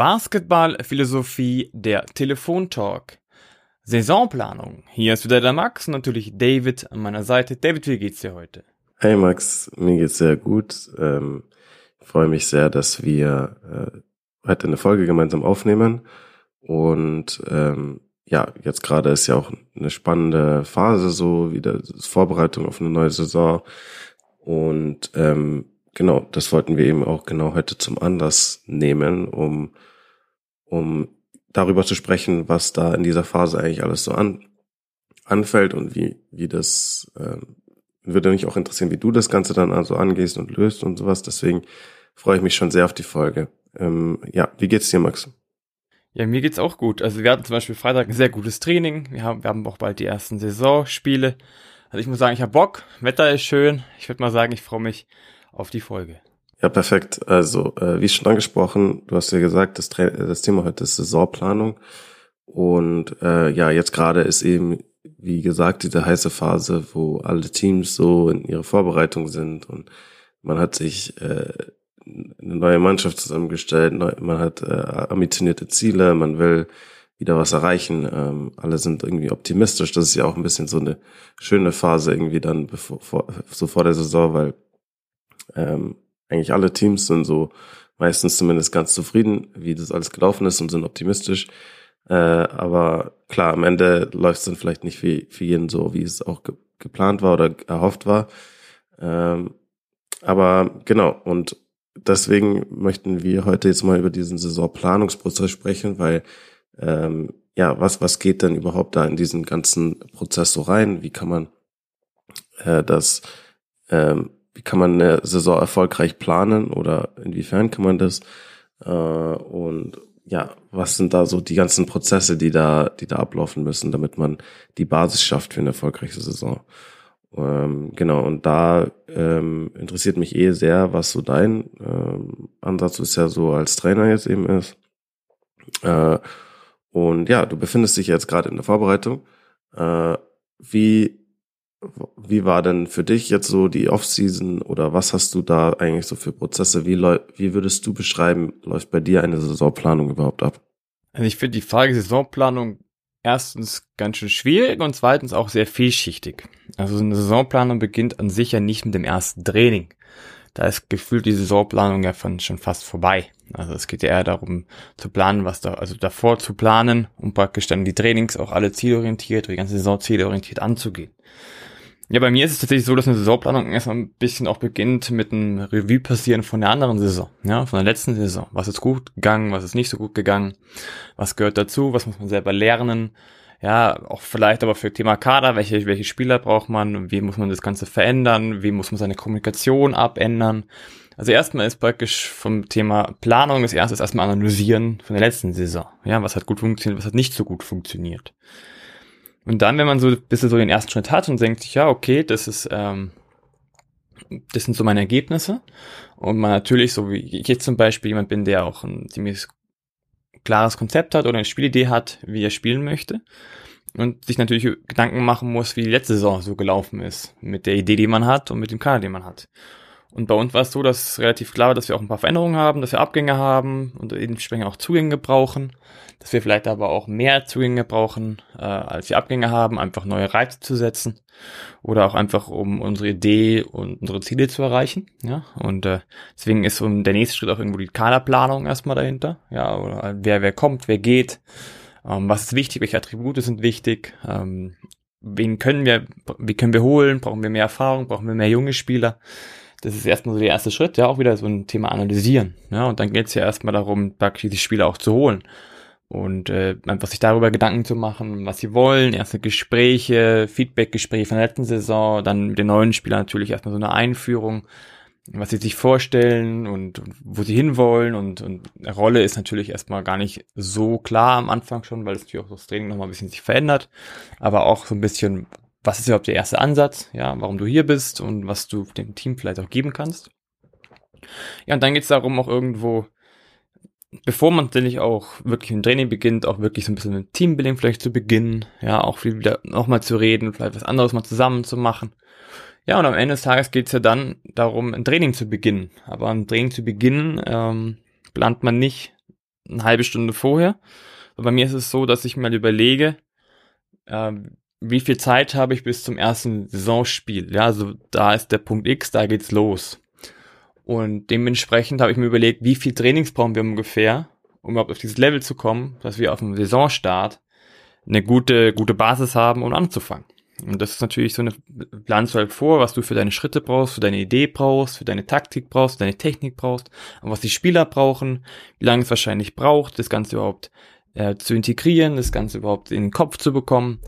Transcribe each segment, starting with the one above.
Basketballphilosophie, der Telefontalk. Saisonplanung. Hier ist wieder der Max und natürlich David an meiner Seite. David, wie geht's dir heute? Hey Max, mir geht's sehr gut. Ähm, ich freue mich sehr, dass wir äh, heute eine Folge gemeinsam aufnehmen. Und ähm, ja, jetzt gerade ist ja auch eine spannende Phase, so wieder Vorbereitung auf eine neue Saison. Und ähm, genau, das wollten wir eben auch genau heute zum Anlass nehmen, um um darüber zu sprechen, was da in dieser Phase eigentlich alles so an, anfällt und wie, wie das, äh, würde mich auch interessieren, wie du das Ganze dann also angehst und löst und sowas. Deswegen freue ich mich schon sehr auf die Folge. Ähm, ja, wie geht's dir, Max? Ja, mir geht's auch gut. Also wir hatten zum Beispiel Freitag ein sehr gutes Training. Wir haben, wir haben auch bald die ersten Saisonspiele. Also ich muss sagen, ich habe Bock. Wetter ist schön. Ich würde mal sagen, ich freue mich auf die Folge. Ja, perfekt. Also, äh, wie schon angesprochen, du hast ja gesagt, das, das Thema heute ist Saisonplanung. Und äh, ja, jetzt gerade ist eben, wie gesagt, diese heiße Phase, wo alle Teams so in ihrer Vorbereitung sind und man hat sich äh, eine neue Mannschaft zusammengestellt, neu, man hat äh, ambitionierte Ziele, man will wieder was erreichen. Ähm, alle sind irgendwie optimistisch. Das ist ja auch ein bisschen so eine schöne Phase irgendwie dann bevor, vor, so vor der Saison, weil ähm, eigentlich alle Teams sind so meistens zumindest ganz zufrieden, wie das alles gelaufen ist und sind optimistisch. Äh, aber klar, am Ende läuft es dann vielleicht nicht für, für jeden so, wie es auch ge geplant war oder erhofft war. Ähm, aber genau, und deswegen möchten wir heute jetzt mal über diesen Saisonplanungsprozess sprechen, weil ähm, ja, was, was geht denn überhaupt da in diesen ganzen Prozess so rein? Wie kann man äh, das ähm, wie kann man eine Saison erfolgreich planen oder inwiefern kann man das? Äh, und ja, was sind da so die ganzen Prozesse, die da, die da ablaufen müssen, damit man die Basis schafft für eine erfolgreiche Saison? Ähm, genau, und da ähm, interessiert mich eh sehr, was so dein ähm, Ansatz ist ja so als Trainer jetzt eben ist. Äh, und ja, du befindest dich jetzt gerade in der Vorbereitung. Äh, wie wie war denn für dich jetzt so die Offseason oder was hast du da eigentlich so für Prozesse? Wie, wie würdest du beschreiben, läuft bei dir eine Saisonplanung überhaupt ab? Also ich finde die Frage Saisonplanung erstens ganz schön schwierig und zweitens auch sehr vielschichtig. Also eine Saisonplanung beginnt an sich ja nicht mit dem ersten Training. Da ist gefühlt die Saisonplanung ja schon fast vorbei. Also es geht ja eher darum zu planen, was da, also davor zu planen, um praktisch dann die Trainings auch alle zielorientiert, die ganze Saison zielorientiert anzugehen. Ja, bei mir ist es tatsächlich so, dass eine Saisonplanung erstmal ein bisschen auch beginnt mit einem Revue passieren von der anderen Saison, ja, von der letzten Saison. Was ist gut gegangen, was ist nicht so gut gegangen, was gehört dazu, was muss man selber lernen, ja, auch vielleicht aber für Thema Kader, welche, welche Spieler braucht man, wie muss man das Ganze verändern, wie muss man seine Kommunikation abändern. Also erstmal ist praktisch vom Thema Planung das erste ist erstmal analysieren von der letzten Saison. Ja, was hat gut funktioniert, was hat nicht so gut funktioniert. Und dann, wenn man so ein bisschen so den ersten Schritt hat und denkt sich, ja, okay, das ist, ähm, das sind so meine Ergebnisse. Und man natürlich, so wie ich jetzt zum Beispiel jemand bin, der auch ein ziemlich klares Konzept hat oder eine Spielidee hat, wie er spielen möchte. Und sich natürlich Gedanken machen muss, wie die letzte Saison so gelaufen ist. Mit der Idee, die man hat und mit dem Kanal, den man hat. Und bei uns war es so, dass relativ klar war, dass wir auch ein paar Veränderungen haben, dass wir Abgänge haben und entsprechend auch Zugänge brauchen, dass wir vielleicht aber auch mehr Zugänge brauchen, äh, als wir Abgänge haben, einfach neue Reize zu setzen oder auch einfach um unsere Idee und unsere Ziele zu erreichen. Ja, und äh, deswegen ist so der nächste Schritt auch irgendwo die Kaderplanung erstmal dahinter. Ja, oder wer wer kommt, wer geht, ähm, was ist wichtig, welche Attribute sind wichtig. Ähm, wen können wir, wie können wir holen? Brauchen wir mehr Erfahrung? Brauchen wir mehr junge Spieler? Das ist erstmal so der erste Schritt, ja, auch wieder so ein Thema analysieren. Ja, und dann geht es ja erstmal darum, praktisch die Spieler auch zu holen. Und äh, einfach sich darüber Gedanken zu machen, was sie wollen, erste Gespräche, Feedbackgespräche von der letzten Saison, dann mit den neuen Spielern natürlich erstmal so eine Einführung, was sie sich vorstellen und, und wo sie hinwollen und, und Rolle ist natürlich erstmal gar nicht so klar am Anfang schon, weil es natürlich auch das Training nochmal ein bisschen sich verändert, aber auch so ein bisschen, was ist überhaupt der erste Ansatz, ja, warum du hier bist und was du dem Team vielleicht auch geben kannst. Ja, und dann geht es darum, auch irgendwo, bevor man tatsächlich auch wirklich ein Training beginnt, auch wirklich so ein bisschen mit Teambuilding vielleicht zu beginnen, ja, auch wieder nochmal zu reden, vielleicht was anderes mal zusammen zu machen. Ja, und am Ende des Tages geht es ja dann darum, ein Training zu beginnen. Aber ein Training zu beginnen ähm, plant man nicht eine halbe Stunde vorher. Und bei mir ist es so, dass ich mal überlege, äh, wie viel Zeit habe ich bis zum ersten Saisonspiel. Ja, also da ist der Punkt X, da geht's los. Und dementsprechend habe ich mir überlegt, wie viel Trainings brauchen wir ungefähr, um überhaupt auf dieses Level zu kommen, dass wir auf dem Saisonstart eine gute, gute Basis haben, um anzufangen. Und das ist natürlich so eine, planst du halt vor, was du für deine Schritte brauchst, für deine Idee brauchst, für deine Taktik brauchst, für deine Technik brauchst, und was die Spieler brauchen, wie lange es wahrscheinlich braucht, das Ganze überhaupt äh, zu integrieren, das Ganze überhaupt in den Kopf zu bekommen.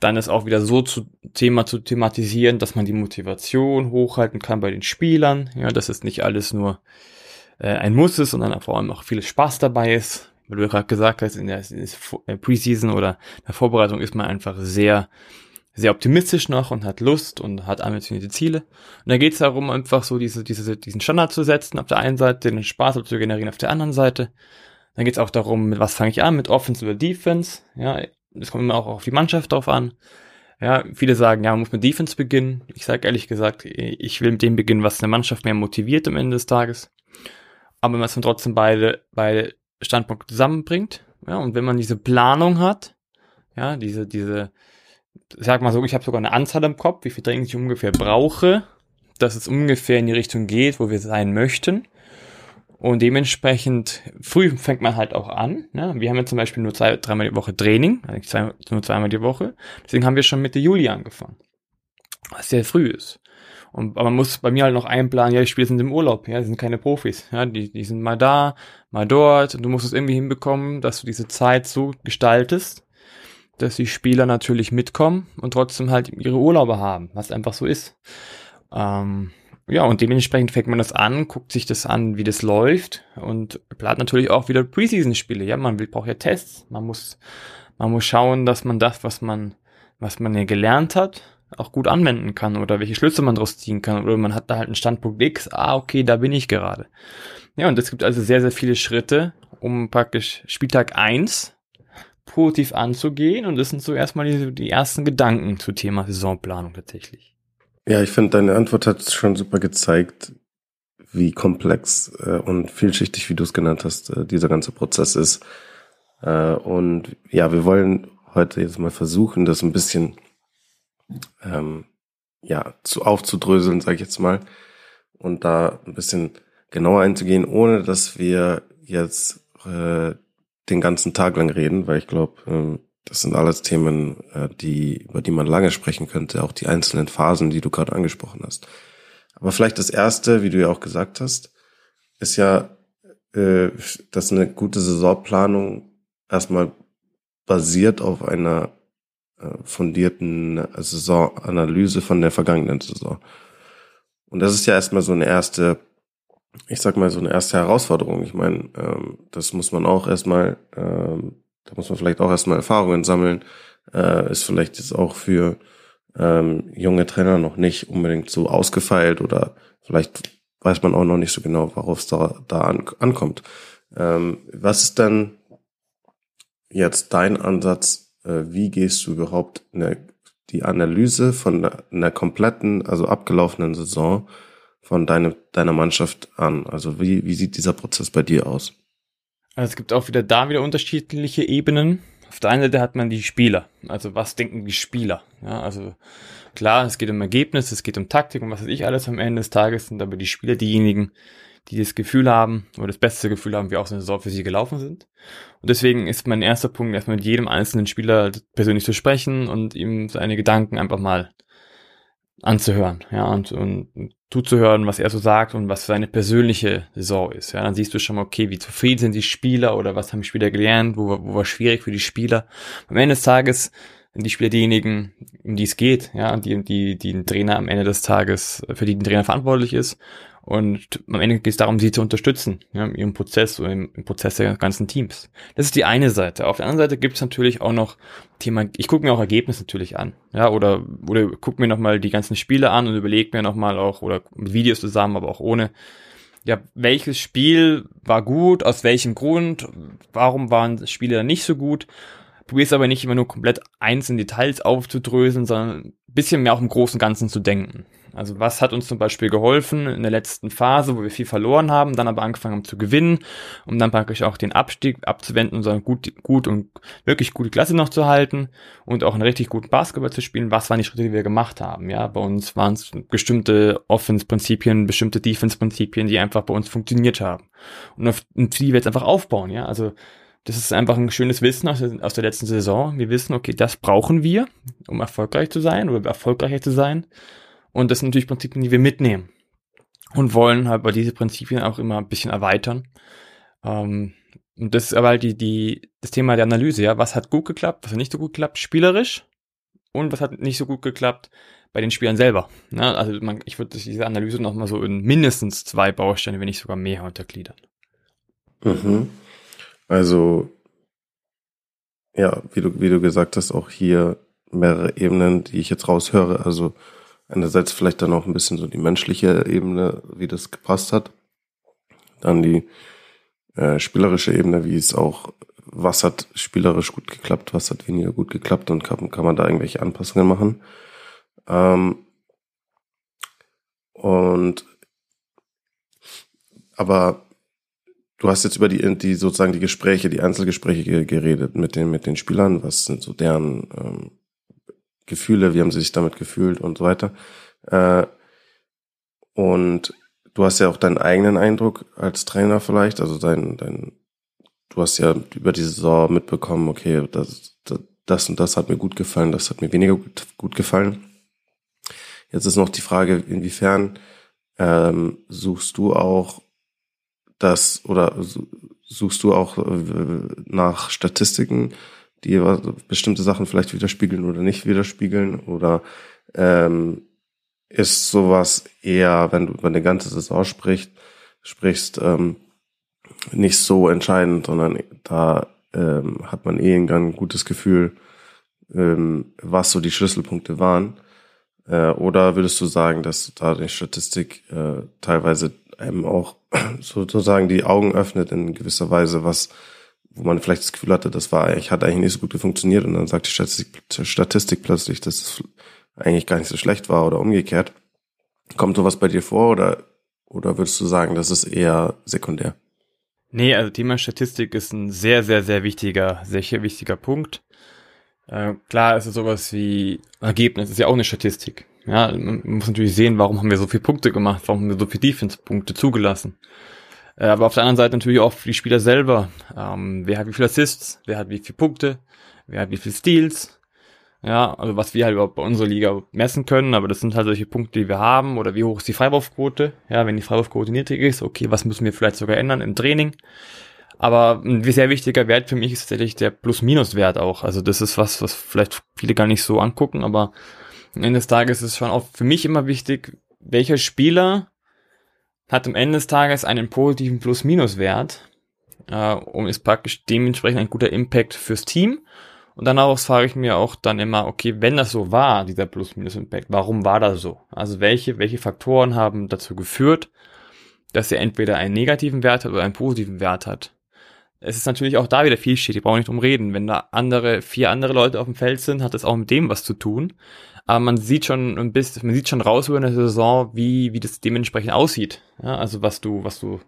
Dann ist auch wieder so zu Thema zu thematisieren, dass man die Motivation hochhalten kann bei den Spielern. Ja, dass es nicht alles nur äh, ein Muss ist, sondern vor allem auch viel Spaß dabei ist. Weil du gerade gesagt hast, in der, der Preseason oder der Vorbereitung ist man einfach sehr sehr optimistisch noch und hat Lust und hat ambitionierte Ziele. Und da geht es darum, einfach so diese, diese, diesen Standard zu setzen, auf der einen Seite den Spaß zu generieren, auf der anderen Seite. Dann geht es auch darum, mit was fange ich an, mit Offense oder Defense. Ja, es kommt immer auch auf die Mannschaft drauf an. Ja, viele sagen, ja, man muss mit Defense beginnen. Ich sage ehrlich gesagt, ich will mit dem beginnen, was eine Mannschaft mehr motiviert am Ende des Tages. Aber wenn man es dann trotzdem beide, beide Standpunkte zusammenbringt, ja, und wenn man diese Planung hat, ja, diese, diese, sag mal so, ich habe sogar eine Anzahl im Kopf, wie viel Trainings ich ungefähr brauche, dass es ungefähr in die Richtung geht, wo wir sein möchten. Und dementsprechend früh fängt man halt auch an. Ne? Wir haben ja zum Beispiel nur zwei, dreimal die Woche Training, eigentlich zwei, nur zweimal die Woche. Deswegen haben wir schon Mitte Juli angefangen. Was sehr früh ist. Und, aber man muss bei mir halt noch einplanen, ja, die Spieler sind im Urlaub, ja, die sind keine Profis, ja, die, die sind mal da, mal dort. Und du musst es irgendwie hinbekommen, dass du diese Zeit so gestaltest, dass die Spieler natürlich mitkommen und trotzdem halt ihre Urlaube haben, was einfach so ist. Ähm, ja, und dementsprechend fängt man das an, guckt sich das an, wie das läuft und plant natürlich auch wieder Preseason-Spiele. Ja, man will, braucht ja Tests. Man muss, man muss schauen, dass man das, was man, was man ja gelernt hat, auch gut anwenden kann oder welche Schlüsse man daraus ziehen kann. Oder man hat da halt einen Standpunkt X, ah, okay, da bin ich gerade. Ja, und es gibt also sehr, sehr viele Schritte, um praktisch Spieltag eins positiv anzugehen. Und das sind so erstmal die, die ersten Gedanken zu Thema Saisonplanung tatsächlich. Ja, ich finde, deine Antwort hat schon super gezeigt, wie komplex äh, und vielschichtig, wie du es genannt hast, äh, dieser ganze Prozess ist. Äh, und ja, wir wollen heute jetzt mal versuchen, das ein bisschen ähm, ja zu aufzudröseln, sage ich jetzt mal, und da ein bisschen genauer einzugehen, ohne dass wir jetzt äh, den ganzen Tag lang reden, weil ich glaube, ähm, das sind alles Themen, äh, die, über die man lange sprechen könnte, auch die einzelnen Phasen, die du gerade angesprochen hast. Aber vielleicht das erste, wie du ja auch gesagt hast, ist ja, äh, dass eine gute Saisonplanung erstmal basiert auf einer äh, fundierten Saisonanalyse von der vergangenen Saison. Und das ist ja erstmal so eine erste ich sag mal, so eine erste Herausforderung. Ich meine, ähm, das muss man auch erstmal, ähm, da muss man vielleicht auch erstmal Erfahrungen sammeln. Äh, ist vielleicht jetzt auch für ähm, junge Trainer noch nicht unbedingt so ausgefeilt oder vielleicht weiß man auch noch nicht so genau, worauf es da, da an, ankommt. Ähm, was ist denn jetzt dein Ansatz? Äh, wie gehst du überhaupt eine, die Analyse von einer, kompletten, also abgelaufenen Saison von deine, deiner Mannschaft an? Also wie, wie sieht dieser Prozess bei dir aus? Also es gibt auch wieder da wieder unterschiedliche Ebenen. Auf der einen Seite hat man die Spieler. Also was denken die Spieler? Ja, also klar, es geht um Ergebnis, es geht um Taktik und was weiß ich alles am Ende des Tages sind aber die Spieler diejenigen, die das Gefühl haben oder das beste Gefühl haben, wie auch so eine Saison für sie gelaufen sind. Und deswegen ist mein erster Punkt, erstmal mit jedem einzelnen Spieler persönlich zu sprechen und ihm seine Gedanken einfach mal anzuhören, ja, und, und zuzuhören, was er so sagt und was seine persönliche Saison ist. Ja, dann siehst du schon mal, okay, wie zufrieden sind die Spieler oder was haben die Spieler gelernt, wo, wo war schwierig für die Spieler. Am Ende des Tages sind die Spieler diejenigen, um die es geht, ja, die, die, die ein Trainer am Ende des Tages, für die ein Trainer verantwortlich ist. Und am Ende geht es darum, sie zu unterstützen, ja, in ihrem Prozess oder im, im, Prozess der ganzen Teams. Das ist die eine Seite. Auf der anderen Seite gibt es natürlich auch noch Thema, ich gucke mir auch Ergebnisse natürlich an, ja, oder, oder gucke mir nochmal die ganzen Spiele an und überlege mir nochmal auch, oder Videos zusammen, aber auch ohne, ja, welches Spiel war gut, aus welchem Grund, warum waren Spiele nicht so gut. Probier's aber nicht immer nur komplett einzelne Details aufzudröseln, sondern bisschen mehr auch im Großen und Ganzen zu denken. Also was hat uns zum Beispiel geholfen in der letzten Phase, wo wir viel verloren haben, dann aber angefangen haben zu gewinnen, um dann praktisch auch den Abstieg abzuwenden und gut, gut und wirklich gute Klasse noch zu halten und auch einen richtig guten Basketball zu spielen. Was waren die Schritte, die wir gemacht haben? Ja, bei uns waren es bestimmte Offense-Prinzipien, bestimmte Defense-Prinzipien, die einfach bei uns funktioniert haben und auf die wir jetzt einfach aufbauen. Ja, also das ist einfach ein schönes Wissen aus der, aus der letzten Saison. Wir wissen, okay, das brauchen wir, um erfolgreich zu sein oder erfolgreicher zu sein. Und das sind natürlich Prinzipien, die wir mitnehmen. Und wollen halt bei diese Prinzipien auch immer ein bisschen erweitern. Ähm, und das ist aber halt die, die, das Thema der Analyse, ja. Was hat gut geklappt, was hat nicht so gut geklappt, spielerisch? Und was hat nicht so gut geklappt bei den Spielern selber? Ja, also man, ich würde diese Analyse nochmal so in mindestens zwei Bausteine, wenn nicht sogar mehr untergliedern. Mhm. Also, ja, wie du, wie du gesagt hast, auch hier mehrere Ebenen, die ich jetzt raushöre. Also einerseits vielleicht dann auch ein bisschen so die menschliche Ebene, wie das gepasst hat. Dann die äh, spielerische Ebene, wie es auch, was hat spielerisch gut geklappt, was hat weniger gut geklappt und kann, kann man da irgendwelche Anpassungen machen. Ähm, und aber Du hast jetzt über die, die sozusagen die Gespräche, die Einzelgespräche geredet mit den, mit den Spielern. Was sind so deren ähm, Gefühle? Wie haben sie sich damit gefühlt und so weiter? Äh, und du hast ja auch deinen eigenen Eindruck als Trainer vielleicht, also dein, dein, du hast ja über die Saison mitbekommen, okay, das, das, das und das hat mir gut gefallen, das hat mir weniger gut, gut gefallen. Jetzt ist noch die Frage, inwiefern ähm, suchst du auch das oder suchst du auch äh, nach Statistiken, die bestimmte Sachen vielleicht widerspiegeln oder nicht widerspiegeln? Oder ähm, ist sowas eher, wenn du über eine ganze Saison sprichst, sprichst, ähm, nicht so entscheidend, sondern da ähm, hat man eh ein gutes Gefühl, ähm, was so die Schlüsselpunkte waren. Äh, oder würdest du sagen, dass da die Statistik äh, teilweise einem auch sozusagen die Augen öffnet in gewisser Weise, was, wo man vielleicht das Gefühl hatte, das war eigentlich, hat eigentlich nicht so gut funktioniert und dann sagt die Statistik, Statistik plötzlich, dass es eigentlich gar nicht so schlecht war oder umgekehrt. Kommt sowas bei dir vor oder, oder würdest du sagen, das ist eher sekundär? Nee, also Thema Statistik ist ein sehr, sehr, sehr wichtiger, sehr wichtiger Punkt. Äh, klar ist es sowas wie Ergebnis, ist ja auch eine Statistik. Ja, man muss natürlich sehen, warum haben wir so viele Punkte gemacht, warum haben wir so viele Defense-Punkte zugelassen. Äh, aber auf der anderen Seite natürlich auch für die Spieler selber. Ähm, wer hat wie viele Assists, wer hat wie viele Punkte, wer hat wie viele Steals. Ja, also was wir halt überhaupt bei unserer Liga messen können, aber das sind halt solche Punkte, die wir haben, oder wie hoch ist die Freiwurfquote. Ja, wenn die Freiwurfquote niedrig ist, okay, was müssen wir vielleicht sogar ändern im Training. Aber ein sehr wichtiger Wert für mich ist tatsächlich der Plus-Minus-Wert auch. Also das ist was, was vielleicht viele gar nicht so angucken, aber am Ende des Tages ist es schon auch für mich immer wichtig, welcher Spieler hat am Ende des Tages einen positiven Plus-Minus-Wert äh, und ist praktisch dementsprechend ein guter Impact fürs Team. Und danach frage ich mir auch dann immer, okay, wenn das so war, dieser Plus-Minus-Impact, warum war das so? Also welche, welche Faktoren haben dazu geführt, dass er entweder einen negativen Wert hat oder einen positiven Wert hat? Es ist natürlich auch da wieder viel steht, ich brauche nicht drum reden. Wenn da andere, vier andere Leute auf dem Feld sind, hat das auch mit dem was zu tun. Aber man sieht schon ein bisschen, man sieht schon raus über eine Saison, wie, wie das dementsprechend aussieht. Ja, also was du, was du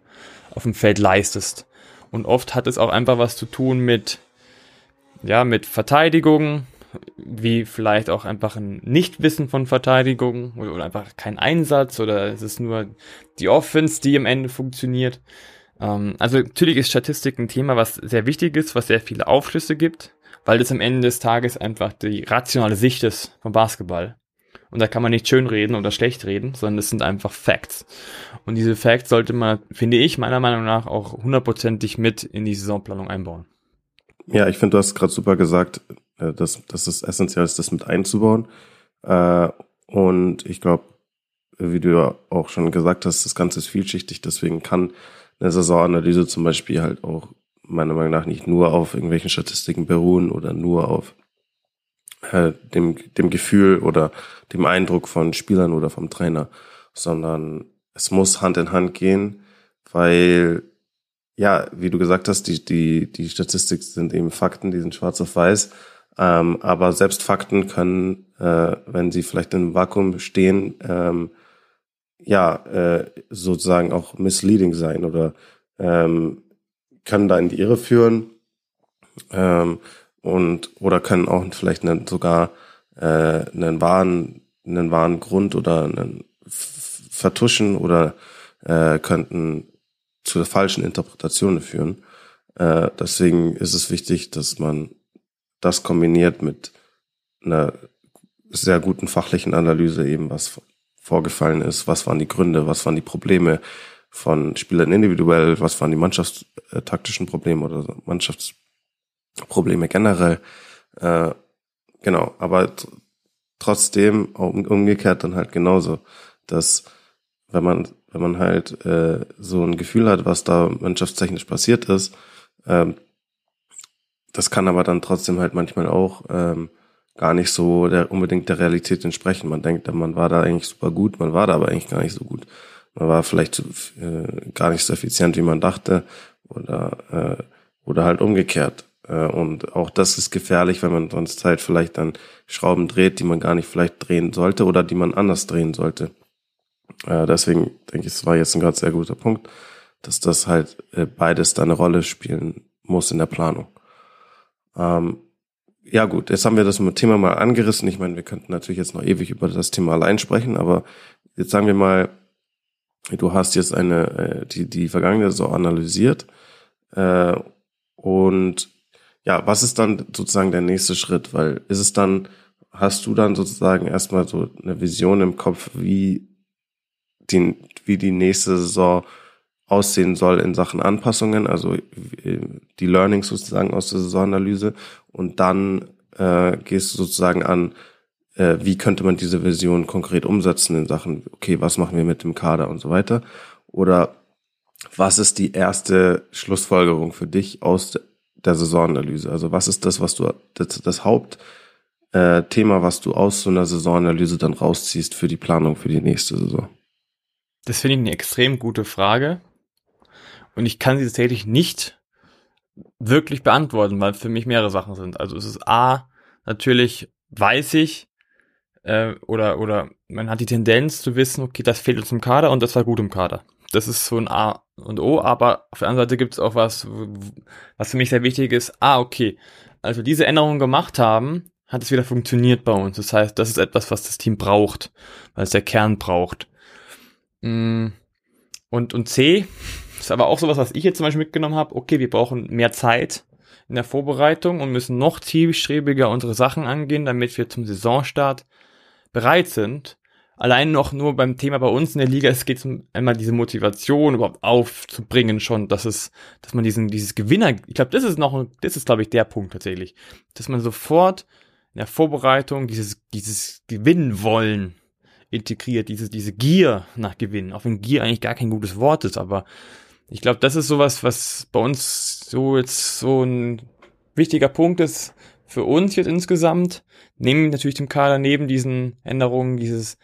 auf dem Feld leistest. Und oft hat es auch einfach was zu tun mit, ja, mit Verteidigung, wie vielleicht auch einfach ein Nichtwissen von Verteidigung oder, oder einfach kein Einsatz oder es ist nur die Offense, die am Ende funktioniert. Ähm, also natürlich ist Statistik ein Thema, was sehr wichtig ist, was sehr viele Aufschlüsse gibt weil das am Ende des Tages einfach die rationale Sicht ist vom Basketball. Und da kann man nicht schön reden oder schlecht reden, sondern das sind einfach Facts. Und diese Facts sollte man, finde ich, meiner Meinung nach auch hundertprozentig mit in die Saisonplanung einbauen. Ja, ich finde, du hast gerade super gesagt, äh, dass, dass es essentiell ist, das mit einzubauen. Äh, und ich glaube, wie du ja auch schon gesagt hast, das Ganze ist vielschichtig, deswegen kann eine Saisonanalyse zum Beispiel halt auch meiner Meinung nach nicht nur auf irgendwelchen Statistiken beruhen oder nur auf äh, dem, dem Gefühl oder dem Eindruck von Spielern oder vom Trainer, sondern es muss Hand in Hand gehen, weil ja, wie du gesagt hast, die, die, die Statistik sind eben Fakten, die sind schwarz auf weiß. Ähm, aber selbst Fakten können äh, wenn sie vielleicht in einem Vakuum stehen, ähm, ja, äh, sozusagen auch misleading sein oder ähm, können da in die Irre führen ähm, und oder können auch vielleicht einen, sogar äh, einen wahren einen wahren Grund oder einen vertuschen oder äh, könnten zu falschen Interpretationen führen. Äh, deswegen ist es wichtig, dass man das kombiniert mit einer sehr guten fachlichen Analyse eben, was vorgefallen ist, was waren die Gründe, was waren die Probleme von Spielern individuell, was waren die mannschaftstaktischen Probleme oder Mannschaftsprobleme generell. Äh, genau, aber trotzdem umgekehrt dann halt genauso, dass wenn man wenn man halt äh, so ein Gefühl hat, was da mannschaftstechnisch passiert ist, ähm, das kann aber dann trotzdem halt manchmal auch ähm, gar nicht so der, unbedingt der Realität entsprechen. Man denkt, man war da eigentlich super gut, man war da aber eigentlich gar nicht so gut. Man war vielleicht äh, gar nicht so effizient, wie man dachte, oder äh, oder halt umgekehrt. Äh, und auch das ist gefährlich, wenn man sonst halt vielleicht dann Schrauben dreht, die man gar nicht vielleicht drehen sollte oder die man anders drehen sollte. Äh, deswegen denke ich, es war jetzt ein ganz sehr guter Punkt, dass das halt äh, beides da eine Rolle spielen muss in der Planung. Ähm, ja gut, jetzt haben wir das Thema mal angerissen. Ich meine, wir könnten natürlich jetzt noch ewig über das Thema allein sprechen, aber jetzt sagen wir mal, du hast jetzt eine äh, die die vergangene Saison analysiert äh, und ja, was ist dann sozusagen der nächste Schritt? Weil ist es dann, hast du dann sozusagen erstmal so eine Vision im Kopf, wie die, wie die nächste Saison aussehen soll in Sachen Anpassungen, also die Learnings sozusagen aus der Saisonanalyse und dann äh, gehst du sozusagen an, äh, wie könnte man diese Vision konkret umsetzen in Sachen, okay, was machen wir mit dem Kader und so weiter oder was ist die erste Schlussfolgerung für dich aus der Saisonanalyse? Also was ist das, was du, das, das Hauptthema, äh, was du aus so einer Saisonanalyse dann rausziehst für die Planung für die nächste Saison? Das finde ich eine extrem gute Frage. Und ich kann sie tatsächlich nicht wirklich beantworten, weil für mich mehrere Sachen sind. Also es ist A, natürlich weiß ich, äh, oder, oder man hat die Tendenz zu wissen, okay, das fehlt uns im Kader und das war gut im Kader. Das ist so ein A und O, aber auf der anderen Seite gibt es auch was, was für mich sehr wichtig ist. Ah, okay. Also diese Änderungen gemacht haben, hat es wieder funktioniert bei uns. Das heißt, das ist etwas, was das Team braucht, weil es der Kern braucht. Mm. Und, und C ist aber auch sowas, was ich jetzt zum Beispiel mitgenommen habe. Okay, wir brauchen mehr Zeit in der Vorbereitung und müssen noch zielstrebiger unsere Sachen angehen, damit wir zum Saisonstart bereit sind. Allein noch nur beim Thema bei uns in der Liga, es geht um einmal diese Motivation überhaupt aufzubringen schon, dass es, dass man diesen, dieses Gewinner, ich glaube, das ist noch, das ist glaube ich der Punkt tatsächlich, dass man sofort in der Vorbereitung dieses, dieses Gewinnen wollen integriert, diese, diese Gier nach Gewinnen, auch wenn Gier eigentlich gar kein gutes Wort ist, aber ich glaube, das ist sowas, was bei uns so jetzt so ein wichtiger Punkt ist für uns jetzt insgesamt. Nehmen natürlich dem Kader neben diesen Änderungen dieses,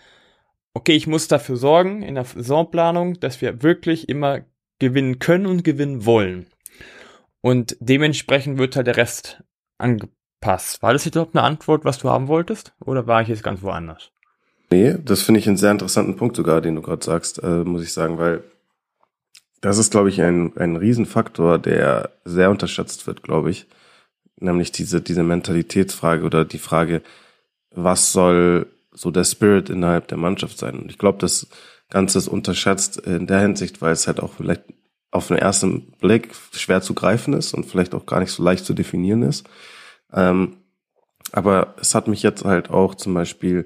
okay, ich muss dafür sorgen in der Saisonplanung, dass wir wirklich immer gewinnen können und gewinnen wollen. Und dementsprechend wird halt der Rest angepasst. War das jetzt überhaupt eine Antwort, was du haben wolltest? Oder war ich jetzt ganz woanders? Nee, das finde ich einen sehr interessanten Punkt sogar, den du gerade sagst, äh, muss ich sagen, weil das ist, glaube ich, ein, ein Riesenfaktor, der sehr unterschätzt wird, glaube ich. Nämlich diese, diese Mentalitätsfrage oder die Frage, was soll so der Spirit innerhalb der Mannschaft sein? Und ich glaube, das Ganze ist unterschätzt in der Hinsicht, weil es halt auch vielleicht auf den ersten Blick schwer zu greifen ist und vielleicht auch gar nicht so leicht zu definieren ist. Ähm, aber es hat mich jetzt halt auch zum Beispiel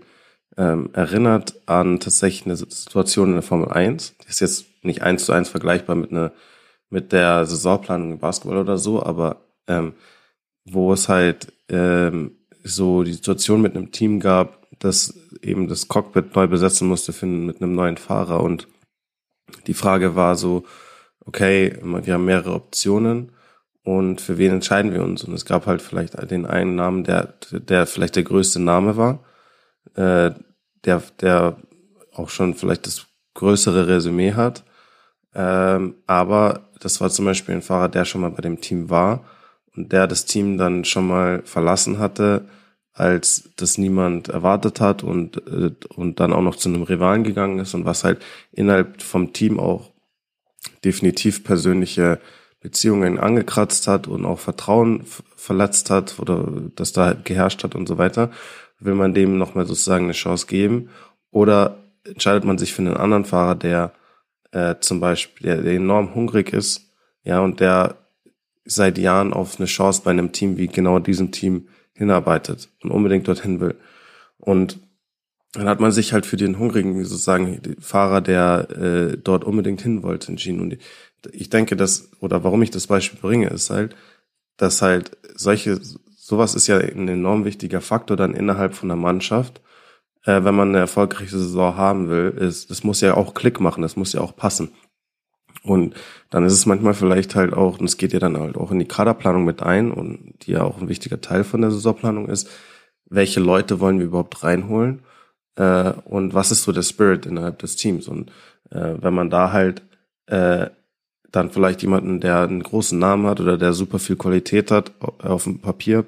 ähm, erinnert an tatsächlich eine Situation in der Formel 1. Die ist jetzt nicht eins zu eins vergleichbar mit einer mit der Saisonplanung im Basketball oder so, aber ähm, wo es halt ähm, so die Situation mit einem Team gab, das eben das Cockpit neu besetzen musste für, mit einem neuen Fahrer und die Frage war so, okay, wir haben mehrere Optionen und für wen entscheiden wir uns? Und es gab halt vielleicht den einen Namen, der, der vielleicht der größte Name war, äh, der, der auch schon vielleicht das größere Resümee hat. Ähm, aber das war zum Beispiel ein Fahrer, der schon mal bei dem Team war und der das Team dann schon mal verlassen hatte, als das niemand erwartet hat und, äh, und dann auch noch zu einem Rivalen gegangen ist und was halt innerhalb vom Team auch definitiv persönliche Beziehungen angekratzt hat und auch Vertrauen verletzt hat oder das da geherrscht hat und so weiter, will man dem nochmal sozusagen eine Chance geben oder entscheidet man sich für einen anderen Fahrer, der äh, zum Beispiel, der, der enorm hungrig ist, ja, und der seit Jahren auf eine Chance bei einem Team wie genau diesem Team hinarbeitet und unbedingt dorthin will. Und dann hat man sich halt für den hungrigen sozusagen Fahrer, der äh, dort unbedingt hin wollte, entschieden. Und ich denke, dass, oder warum ich das Beispiel bringe, ist halt, dass halt solche, sowas ist ja ein enorm wichtiger Faktor dann innerhalb von der Mannschaft, äh, wenn man eine erfolgreiche Saison haben will, ist, das muss ja auch Klick machen, das muss ja auch passen. Und dann ist es manchmal vielleicht halt auch, und es geht ja dann halt auch in die Kaderplanung mit ein und die ja auch ein wichtiger Teil von der Saisonplanung ist, welche Leute wollen wir überhaupt reinholen äh, und was ist so der Spirit innerhalb des Teams. Und äh, wenn man da halt äh, dann vielleicht jemanden, der einen großen Namen hat oder der super viel Qualität hat, auf dem Papier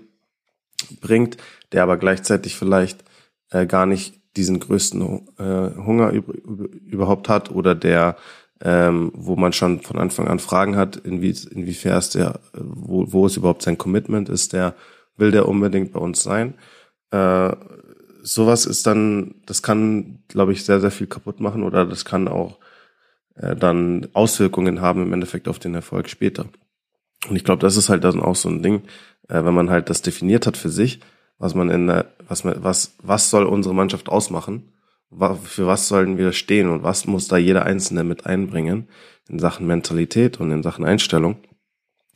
bringt, der aber gleichzeitig vielleicht äh, gar nicht diesen größten äh, Hunger überhaupt hat oder der ähm, wo man schon von Anfang an Fragen hat, inwie, inwiefern ist der, wo, wo ist überhaupt sein Commitment, ist der, will der unbedingt bei uns sein? Äh, sowas ist dann, das kann, glaube ich, sehr, sehr viel kaputt machen oder das kann auch äh, dann Auswirkungen haben im Endeffekt auf den Erfolg später. Und ich glaube, das ist halt dann auch so ein Ding, äh, wenn man halt das definiert hat für sich, was man in der, was, was, was soll unsere Mannschaft ausmachen? Für was sollen wir stehen und was muss da jeder Einzelne mit einbringen in Sachen Mentalität und in Sachen Einstellung?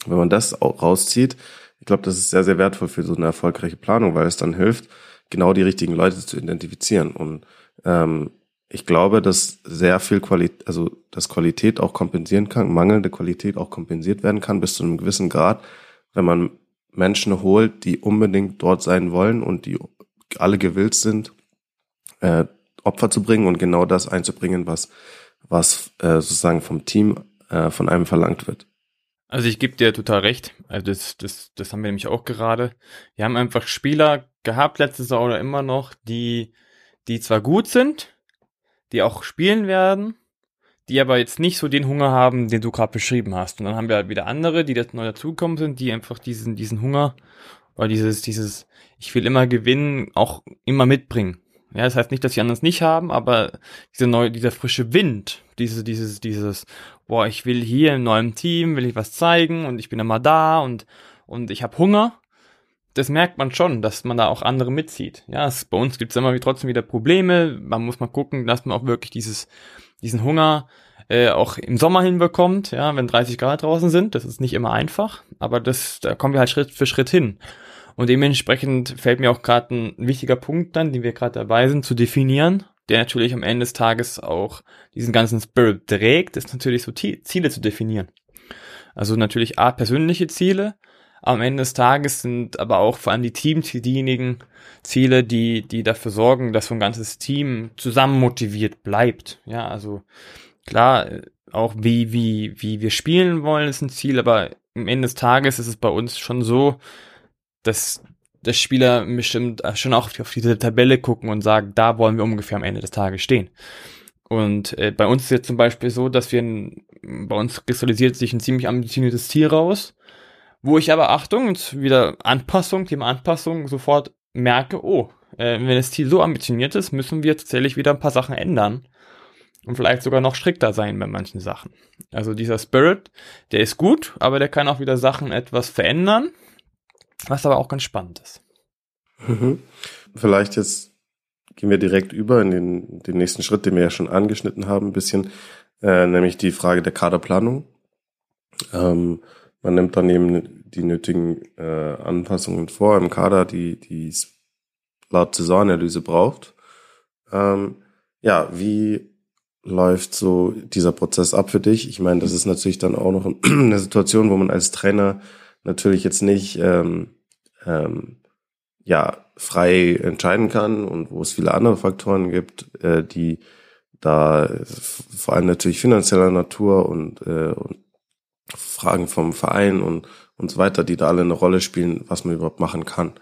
Wenn man das auch rauszieht, ich glaube, das ist sehr, sehr wertvoll für so eine erfolgreiche Planung, weil es dann hilft, genau die richtigen Leute zu identifizieren. Und ähm, ich glaube, dass sehr viel Qualität, also dass Qualität auch kompensieren kann, mangelnde Qualität auch kompensiert werden kann bis zu einem gewissen Grad, wenn man Menschen holt, die unbedingt dort sein wollen und die alle gewillt sind, äh, Opfer zu bringen und genau das einzubringen, was, was äh, sozusagen vom Team äh, von einem verlangt wird. Also ich gebe dir total recht. Also das, das, das haben wir nämlich auch gerade. Wir haben einfach Spieler gehabt letzte Saison oder immer noch, die, die zwar gut sind, die auch spielen werden, die aber jetzt nicht so den Hunger haben, den du gerade beschrieben hast. Und dann haben wir halt wieder andere, die jetzt neu dazugekommen sind, die einfach diesen, diesen Hunger oder dieses, dieses, ich will immer gewinnen, auch immer mitbringen. Ja, das heißt nicht, dass die anderen es nicht haben, aber diese neue, dieser frische Wind, diese, dieses, dieses, boah, ich will hier im neuen Team, will ich was zeigen und ich bin immer da und, und ich habe Hunger. Das merkt man schon, dass man da auch andere mitzieht. Ja, es, bei uns gibt es immer wie trotzdem wieder Probleme. Man muss mal gucken, dass man auch wirklich dieses, diesen Hunger äh, auch im Sommer hinbekommt, ja, wenn 30 Grad draußen sind. Das ist nicht immer einfach, aber das, da kommen wir halt Schritt für Schritt hin. Und dementsprechend fällt mir auch gerade ein wichtiger Punkt dann, den wir gerade dabei sind, zu definieren, der natürlich am Ende des Tages auch diesen ganzen Spirit trägt, ist natürlich so Ziele zu definieren. Also natürlich A, persönliche Ziele, am Ende des Tages sind aber auch vor allem die Teams diejenigen Ziele, die, die dafür sorgen, dass so ein ganzes Team zusammen motiviert bleibt. Ja, also klar, auch wie, wie, wie wir spielen wollen, ist ein Ziel, aber am Ende des Tages ist es bei uns schon so, dass dass Spieler bestimmt schon auch auf diese Tabelle gucken und sagen, da wollen wir ungefähr am Ende des Tages stehen. Und äh, bei uns ist jetzt zum Beispiel so, dass wir, bei uns kristallisiert sich ein ziemlich ambitioniertes Ziel raus, wo ich aber, Achtung, jetzt wieder Anpassung, Thema Anpassung, sofort merke, oh, äh, wenn das Ziel so ambitioniert ist, müssen wir tatsächlich wieder ein paar Sachen ändern und vielleicht sogar noch strikter sein bei manchen Sachen. Also dieser Spirit, der ist gut, aber der kann auch wieder Sachen etwas verändern, was aber auch ganz spannend ist. Mhm. Vielleicht jetzt gehen wir direkt über in den, den nächsten Schritt, den wir ja schon angeschnitten haben, ein bisschen, äh, nämlich die Frage der Kaderplanung. Ähm, man nimmt dann eben die nötigen äh, Anpassungen vor im Kader, die die laut Saisonanalyse braucht. Ähm, ja, wie läuft so dieser Prozess ab für dich? Ich meine, das ist natürlich dann auch noch eine Situation, wo man als Trainer natürlich jetzt nicht ähm, ähm, ja frei entscheiden kann und wo es viele andere Faktoren gibt, äh, die da vor allem natürlich finanzieller Natur und, äh, und Fragen vom Verein und und so weiter, die da alle eine Rolle spielen, was man überhaupt machen kann.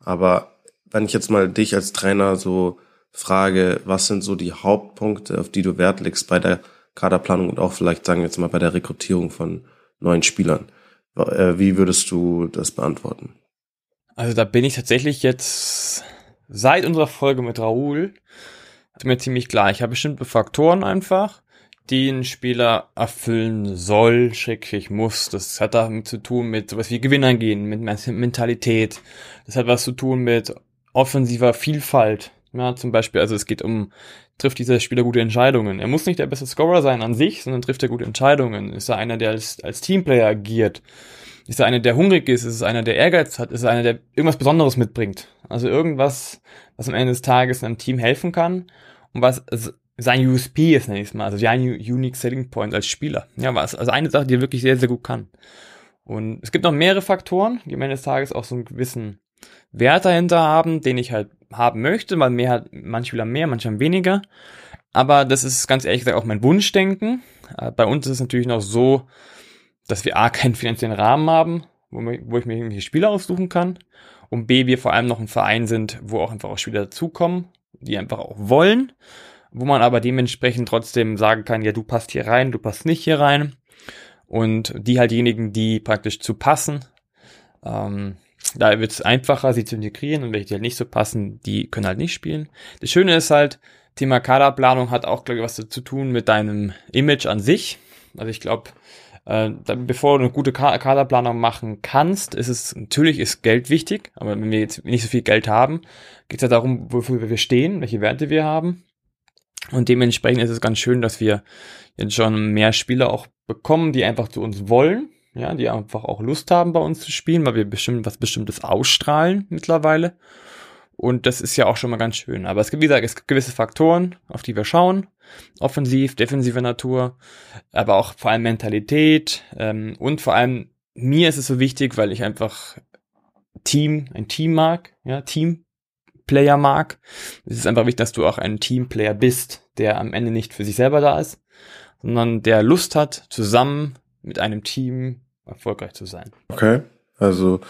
Aber wenn ich jetzt mal dich als Trainer so frage, was sind so die Hauptpunkte, auf die du Wert legst bei der Kaderplanung und auch vielleicht sagen wir jetzt mal bei der Rekrutierung von neuen Spielern? Äh, wie würdest du das beantworten? Also da bin ich tatsächlich jetzt seit unserer Folge mit Raoul mir ziemlich klar. Ich habe bestimmte Faktoren einfach, die ein Spieler erfüllen soll, schrägstrich muss. Das hat damit zu tun mit sowas wie Gewinnern gehen, mit Mentalität. Das hat was zu tun mit offensiver Vielfalt. Ja, zum Beispiel, also es geht um, trifft dieser Spieler gute Entscheidungen. Er muss nicht der beste Scorer sein an sich, sondern trifft er gute Entscheidungen. Ist er einer, der als, als Teamplayer agiert? Ist er einer, der hungrig ist? Ist es einer, der Ehrgeiz hat? Ist er einer, der irgendwas Besonderes mitbringt? Also irgendwas, was am Ende des Tages einem Team helfen kann und was sein USP ist, nenne ich es mal, also sein Unique Selling Point als Spieler. Ja, was, also eine Sache, die er wirklich sehr, sehr gut kann. Und es gibt noch mehrere Faktoren, die am Ende des Tages auch so einen gewissen Wert dahinter haben, den ich halt haben möchte, weil mehr hat, manche Spieler mehr, manche haben weniger. Aber das ist ganz ehrlich gesagt auch mein Wunschdenken. Äh, bei uns ist es natürlich noch so, dass wir A, keinen finanziellen Rahmen haben, wo, wo ich mir irgendwelche Spieler aussuchen kann. Und B, wir vor allem noch ein Verein sind, wo auch einfach auch Spieler dazukommen, die einfach auch wollen, wo man aber dementsprechend trotzdem sagen kann, ja, du passt hier rein, du passt nicht hier rein. Und die halt diejenigen, die praktisch zu passen, ähm, da wird es einfacher, sie zu integrieren und welche, die halt nicht so passen, die können halt nicht spielen. Das Schöne ist halt, Thema Kaderplanung hat auch, glaube ich, was zu tun mit deinem Image an sich. Also ich glaube, äh, bevor du eine gute Kaderplanung machen kannst, ist es, natürlich ist Geld wichtig, aber wenn wir jetzt nicht so viel Geld haben, geht es ja darum, wofür wir stehen, welche Werte wir haben. Und dementsprechend ist es ganz schön, dass wir jetzt schon mehr Spieler auch bekommen, die einfach zu uns wollen, ja, die einfach auch Lust haben, bei uns zu spielen, weil wir bestimmt was Bestimmtes ausstrahlen mittlerweile. Und das ist ja auch schon mal ganz schön. Aber es gibt, wie gesagt, es gibt gewisse Faktoren, auf die wir schauen. Offensiv, defensive Natur, aber auch vor allem Mentalität. Ähm, und vor allem, mir ist es so wichtig, weil ich einfach Team, ein Team mag, ja, Teamplayer mag. Es ist einfach wichtig, dass du auch ein Teamplayer bist, der am Ende nicht für sich selber da ist, sondern der Lust hat, zusammen mit einem Team erfolgreich zu sein. Okay, also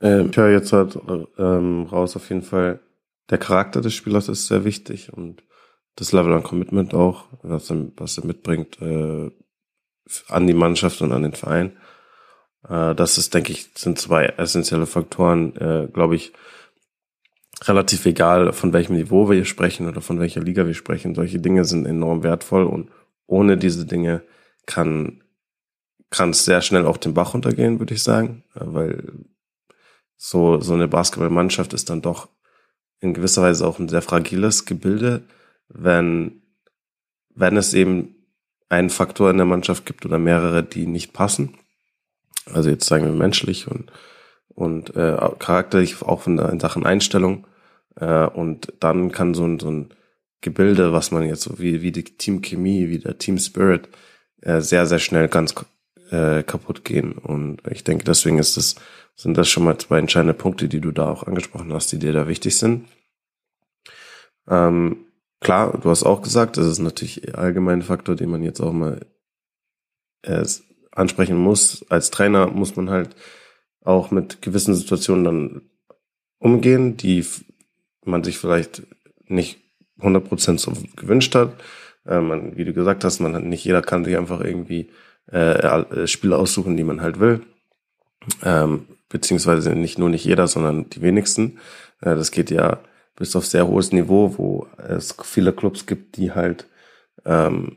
ähm, ich höre jetzt halt ähm, raus auf jeden Fall, der Charakter des Spielers ist sehr wichtig und das Level an Commitment auch, was er, was er mitbringt äh, an die Mannschaft und an den Verein. Äh, das ist, denke ich, sind zwei essentielle Faktoren, äh, glaube ich, relativ egal, von welchem Niveau wir sprechen oder von welcher Liga wir sprechen. Solche Dinge sind enorm wertvoll und ohne diese Dinge kann kann es sehr schnell auch den Bach runtergehen, würde ich sagen, weil so, so eine Basketballmannschaft ist dann doch in gewisser Weise auch ein sehr fragiles Gebilde, wenn, wenn es eben einen Faktor in der Mannschaft gibt oder mehrere, die nicht passen. Also jetzt sagen wir menschlich und, und äh, charakterlich, auch von der, in Sachen Einstellung. Äh, und dann kann so ein, so ein Gebilde, was man jetzt so wie, wie die Teamchemie, wie der Team Spirit, äh, sehr, sehr schnell ganz äh, kaputt gehen. Und ich denke, deswegen ist das, sind das schon mal zwei entscheidende Punkte, die du da auch angesprochen hast, die dir da wichtig sind. Ähm, klar, du hast auch gesagt, das ist natürlich allgemein Faktor, den man jetzt auch mal äh, ansprechen muss. Als Trainer muss man halt auch mit gewissen Situationen dann umgehen, die man sich vielleicht nicht 100% so gewünscht hat. Äh, man, wie du gesagt hast, man hat nicht jeder kann sich einfach irgendwie äh, äh, Spiele aussuchen, die man halt will. Ähm, beziehungsweise nicht nur nicht jeder, sondern die wenigsten. Äh, das geht ja bis auf sehr hohes Niveau, wo es viele Clubs gibt, die halt ähm,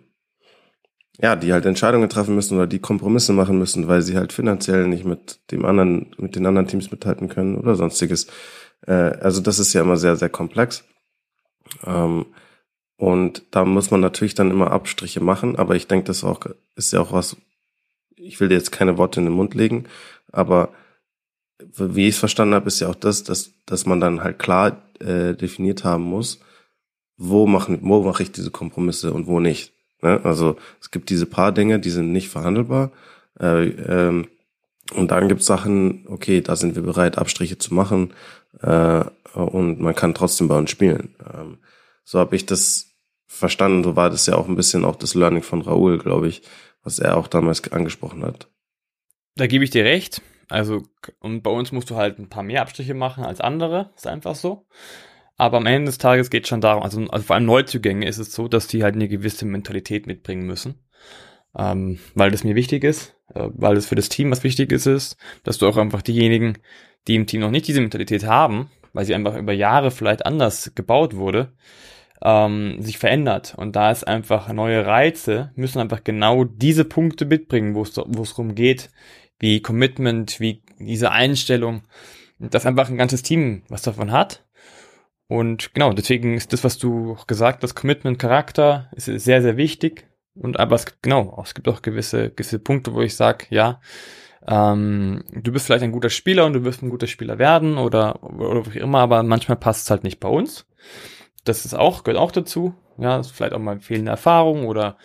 ja, die halt Entscheidungen treffen müssen oder die Kompromisse machen müssen, weil sie halt finanziell nicht mit dem anderen, mit den anderen Teams mithalten können oder sonstiges. Äh, also das ist ja immer sehr, sehr komplex. Ähm, und da muss man natürlich dann immer Abstriche machen, aber ich denke, das auch, ist ja auch was, ich will dir jetzt keine Worte in den Mund legen, aber wie ich es verstanden habe, ist ja auch das, dass, dass man dann halt klar äh, definiert haben muss, wo machen, wo mache ich diese Kompromisse und wo nicht. Ne? Also es gibt diese paar Dinge, die sind nicht verhandelbar. Äh, ähm, und dann gibt es Sachen, okay, da sind wir bereit, Abstriche zu machen äh, und man kann trotzdem bei uns spielen. Ähm, so habe ich das verstanden. So war das ja auch ein bisschen auch das Learning von Raoul, glaube ich, was er auch damals angesprochen hat. Da gebe ich dir recht. Also, und bei uns musst du halt ein paar mehr Abstriche machen als andere, ist einfach so. Aber am Ende des Tages geht es schon darum, also, also vor allem Neuzugänge ist es so, dass die halt eine gewisse Mentalität mitbringen müssen. Ähm, weil das mir wichtig ist, äh, weil das für das Team was Wichtiges ist, dass du auch einfach diejenigen, die im Team noch nicht diese Mentalität haben, weil sie einfach über Jahre vielleicht anders gebaut wurde, ähm, sich verändert. Und da ist einfach neue Reize, müssen einfach genau diese Punkte mitbringen, wo es darum geht, wie Commitment, wie diese Einstellung, dass einfach ein ganzes Team was davon hat. Und genau, deswegen ist das, was du gesagt hast, Commitment, Charakter, ist sehr, sehr wichtig. Und aber es gibt, genau, es gibt auch gewisse, gewisse Punkte, wo ich sage, ja, ähm, du bist vielleicht ein guter Spieler und du wirst ein guter Spieler werden oder, oder wie immer, aber manchmal passt es halt nicht bei uns. Das ist auch, gehört auch dazu. Ja, vielleicht auch mal fehlende Erfahrung oder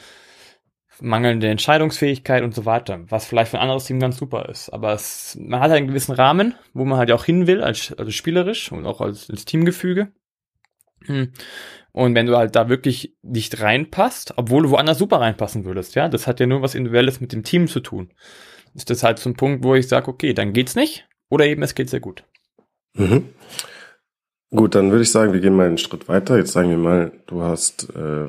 mangelnde Entscheidungsfähigkeit und so weiter, was vielleicht für ein anderes Team ganz super ist. Aber es, man hat halt einen gewissen Rahmen, wo man halt auch hin will, als, also spielerisch und auch als, als Teamgefüge. Hm. Und wenn du halt da wirklich nicht reinpasst, obwohl du woanders super reinpassen würdest, ja, das hat ja nur was Individuelles mit dem Team zu tun ist das halt so ein Punkt, wo ich sage, okay, dann geht's nicht oder eben es geht sehr gut. Mhm. Gut, dann würde ich sagen, wir gehen mal einen Schritt weiter. Jetzt sagen wir mal, du hast äh,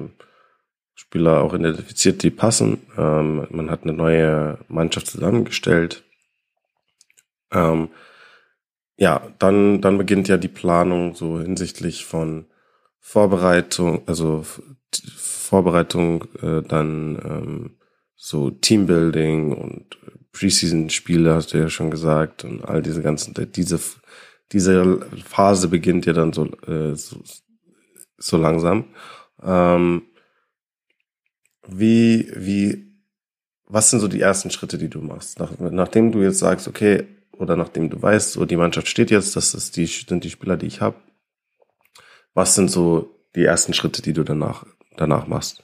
Spieler auch identifiziert, die passen. Ähm, man hat eine neue Mannschaft zusammengestellt. Ähm, ja, dann, dann beginnt ja die Planung so hinsichtlich von Vorbereitung, also Vorbereitung, äh, dann ähm, so Teambuilding und Preseason-Spiele, hast du ja schon gesagt, und all diese ganzen, diese, diese Phase beginnt ja dann so, äh, so, so langsam. Ähm, wie, wie, was sind so die ersten Schritte, die du machst? Nach, nachdem du jetzt sagst, okay, oder nachdem du weißt, so die Mannschaft steht jetzt, das ist die, sind die Spieler, die ich habe. Was sind so die ersten Schritte, die du danach, danach machst?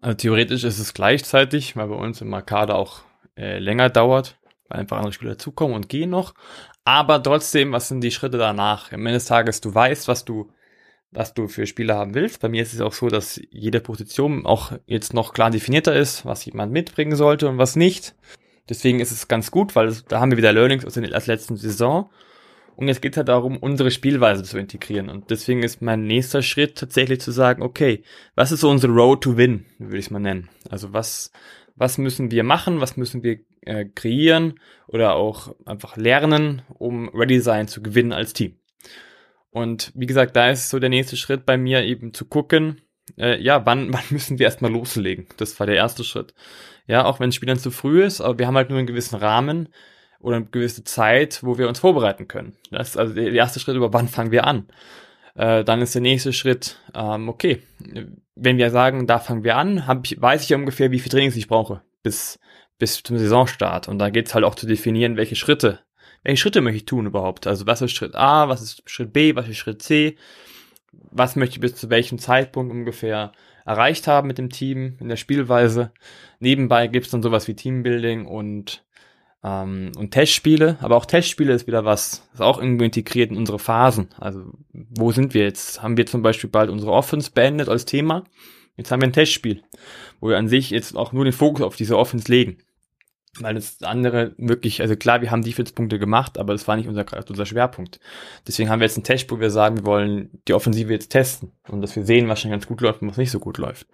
Also theoretisch ist es gleichzeitig, weil bei uns im Kader auch äh, länger dauert, weil einfach andere Spieler dazukommen und gehen noch. Aber trotzdem, was sind die Schritte danach? Am Ende des Tages, du weißt, was du, was du für Spieler haben willst. Bei mir ist es auch so, dass jede Position auch jetzt noch klar definierter ist, was jemand mitbringen sollte und was nicht. Deswegen ist es ganz gut, weil da haben wir wieder Learnings aus der letzten Saison. Und jetzt geht halt darum, unsere Spielweise zu integrieren. Und deswegen ist mein nächster Schritt tatsächlich zu sagen, okay, was ist so unsere Road to Win, würde ich es mal nennen. Also was, was müssen wir machen, was müssen wir äh, kreieren oder auch einfach lernen, um ready sein zu gewinnen als Team. Und wie gesagt, da ist so der nächste Schritt bei mir eben zu gucken, äh, ja, wann, wann müssen wir erstmal loslegen? Das war der erste Schritt. Ja, auch wenn Spielern zu früh ist, aber wir haben halt nur einen gewissen Rahmen oder eine gewisse Zeit, wo wir uns vorbereiten können. Das ist also der erste Schritt, über wann fangen wir an. Äh, dann ist der nächste Schritt, ähm, okay, wenn wir sagen, da fangen wir an, hab ich, weiß ich ungefähr, wie viel Trainings ich brauche bis, bis zum Saisonstart. Und da geht es halt auch zu definieren, welche Schritte, welche Schritte möchte ich tun überhaupt. Also was ist Schritt A, was ist Schritt B, was ist Schritt C, was möchte ich bis zu welchem Zeitpunkt ungefähr erreicht haben mit dem Team in der Spielweise. Nebenbei gibt's dann sowas wie Teambuilding und ähm, und Testspiele, aber auch Testspiele ist wieder was, ist auch irgendwo integriert in unsere Phasen. Also wo sind wir jetzt? Haben wir zum Beispiel bald unsere Offense beendet als Thema? Jetzt haben wir ein Testspiel, wo wir an sich jetzt auch nur den Fokus auf diese Offense legen. Weil das andere wirklich, also klar, wir haben Defense-Punkte gemacht, aber das war nicht unser, unser Schwerpunkt. Deswegen haben wir jetzt ein Test, wo wir sagen, wir wollen die Offensive jetzt testen und dass wir sehen, was schon ganz gut läuft und was nicht so gut läuft.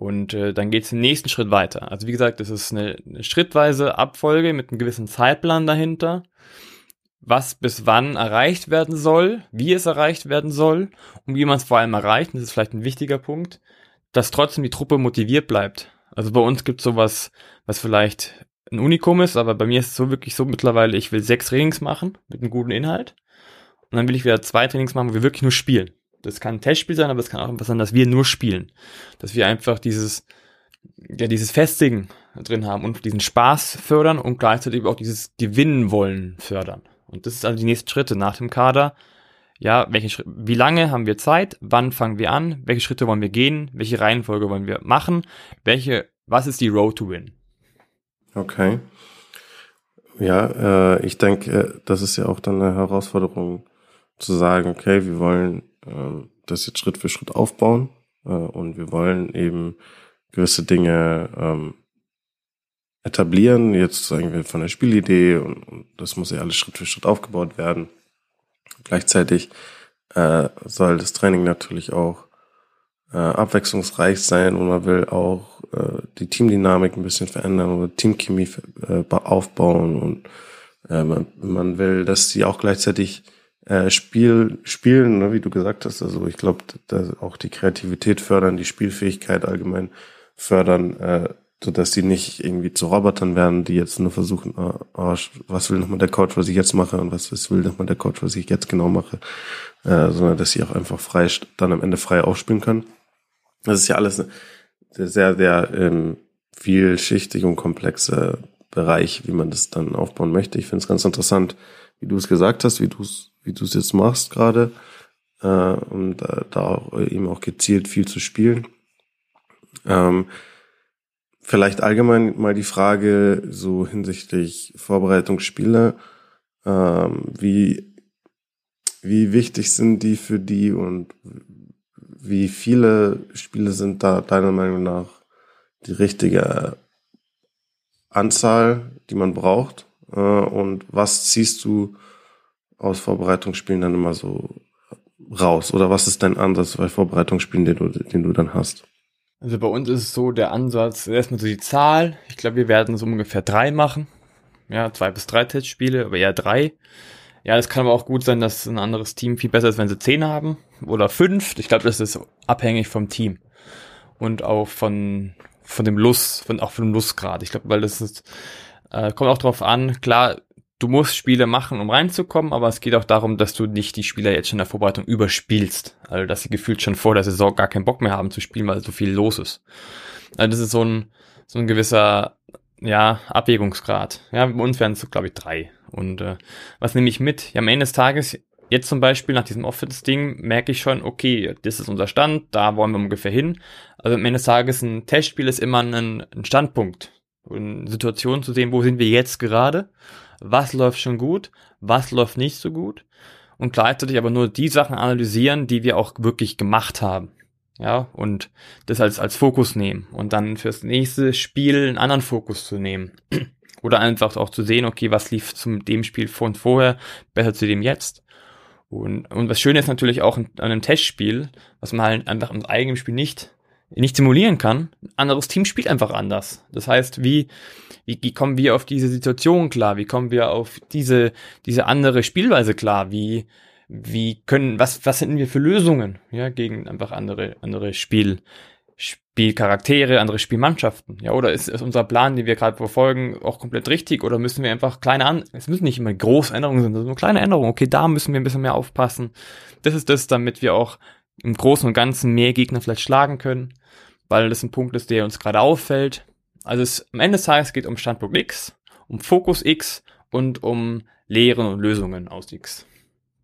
Und äh, dann geht es den nächsten Schritt weiter. Also wie gesagt, das ist eine, eine schrittweise Abfolge mit einem gewissen Zeitplan dahinter, was bis wann erreicht werden soll, wie es erreicht werden soll und wie man es vor allem erreicht, und das ist vielleicht ein wichtiger Punkt, dass trotzdem die Truppe motiviert bleibt. Also bei uns gibt es sowas, was vielleicht ein Unikum ist, aber bei mir ist es so wirklich so mittlerweile, ich will sechs Trainings machen mit einem guten Inhalt und dann will ich wieder zwei Trainings machen, wo wir wirklich nur spielen. Das kann ein Testspiel sein, aber es kann auch etwas sein, dass wir nur spielen. Dass wir einfach dieses, ja, dieses Festigen drin haben und diesen Spaß fördern und gleichzeitig auch dieses Gewinnen wollen fördern. Und das ist also die nächsten Schritte nach dem Kader. Ja, welche wie lange haben wir Zeit? Wann fangen wir an? Welche Schritte wollen wir gehen? Welche Reihenfolge wollen wir machen? Welche, was ist die Road to Win? Okay. Ja, äh, ich denke, das ist ja auch dann eine Herausforderung zu sagen, okay, wir wollen äh, das jetzt Schritt für Schritt aufbauen äh, und wir wollen eben gewisse Dinge ähm, etablieren. Jetzt sagen wir von der Spielidee und, und das muss ja alles Schritt für Schritt aufgebaut werden. Gleichzeitig äh, soll das Training natürlich auch äh, abwechslungsreich sein und man will auch äh, die Teamdynamik ein bisschen verändern oder Teamchemie äh, aufbauen und äh, man, man will, dass sie auch gleichzeitig äh, Spiel spielen, ne, wie du gesagt hast. Also ich glaube, auch die Kreativität fördern, die Spielfähigkeit allgemein fördern, äh, so dass sie nicht irgendwie zu Robotern werden, die jetzt nur versuchen, oh, oh, was will nochmal der Coach, was ich jetzt mache und was, was will nochmal der Coach, was ich jetzt genau mache, äh, sondern dass sie auch einfach frei dann am Ende frei aufspielen können. Das ist ja alles sehr, sehr ähm, vielschichtig und komplexe Bereich, wie man das dann aufbauen möchte. Ich finde es ganz interessant, wie du es gesagt hast, wie du es wie du es jetzt machst gerade, äh, und äh, da auch, eben auch gezielt viel zu spielen. Ähm, vielleicht allgemein mal die Frage so hinsichtlich Vorbereitungsspiele, ähm, wie wie wichtig sind die für die und wie viele Spiele sind da deiner Meinung nach die richtige Anzahl, die man braucht? Äh, und was ziehst du aus Vorbereitungsspielen dann immer so raus? Oder was ist dein Ansatz bei Vorbereitungsspielen, den du, den du dann hast? Also bei uns ist es so der Ansatz, erstmal so die Zahl. Ich glaube, wir werden so ungefähr drei machen. Ja, zwei bis drei Testspiele, aber eher drei. Ja, es kann aber auch gut sein, dass ein anderes Team viel besser ist, wenn sie zehn haben oder fünf. Ich glaube, das ist abhängig vom Team und auch von von dem Lust, von auch von dem Lustgrad. Ich glaube, weil das ist äh, kommt auch drauf an. Klar, du musst Spiele machen, um reinzukommen, aber es geht auch darum, dass du nicht die Spieler jetzt schon in der Vorbereitung überspielst. Also dass sie gefühlt schon vor der Saison gar keinen Bock mehr haben zu spielen, weil so viel los ist. Also das ist so ein so ein gewisser ja, Abwägungsgrad. Ja, bei uns wären es, glaube ich, drei. Und äh, was nehme ich mit? Ja, am Ende des Tages, jetzt zum Beispiel nach diesem Office-Ding, merke ich schon, okay, das ist unser Stand, da wollen wir ungefähr hin. Also am Ende des Tages, ein Testspiel ist immer ein, ein Standpunkt. Eine Situation zu sehen, wo sind wir jetzt gerade, was läuft schon gut, was läuft nicht so gut und gleichzeitig aber nur die Sachen analysieren, die wir auch wirklich gemacht haben ja, und das als, als Fokus nehmen und dann fürs nächste Spiel einen anderen Fokus zu nehmen. Oder einfach auch zu sehen, okay, was lief zum dem Spiel von vorher besser zu dem jetzt. Und, und was ist natürlich auch an einem Testspiel, was man halt einfach im eigenen Spiel nicht, nicht simulieren kann. Ein anderes Team spielt einfach anders. Das heißt, wie, wie, wie kommen wir auf diese Situation klar? Wie kommen wir auf diese, diese andere Spielweise klar? Wie, wie können, was, was hätten wir für Lösungen, ja, gegen einfach andere, andere Spiel, Spielcharaktere, andere Spielmannschaften, ja, oder ist, ist unser Plan, den wir gerade verfolgen, auch komplett richtig, oder müssen wir einfach kleine an, es müssen nicht immer große Änderungen sein, sondern nur kleine Änderungen, okay, da müssen wir ein bisschen mehr aufpassen. Das ist das, damit wir auch im Großen und Ganzen mehr Gegner vielleicht schlagen können, weil das ein Punkt ist, der uns gerade auffällt. Also es, am Ende des Tages geht um Standpunkt X, um Fokus X und um Lehren und Lösungen aus X.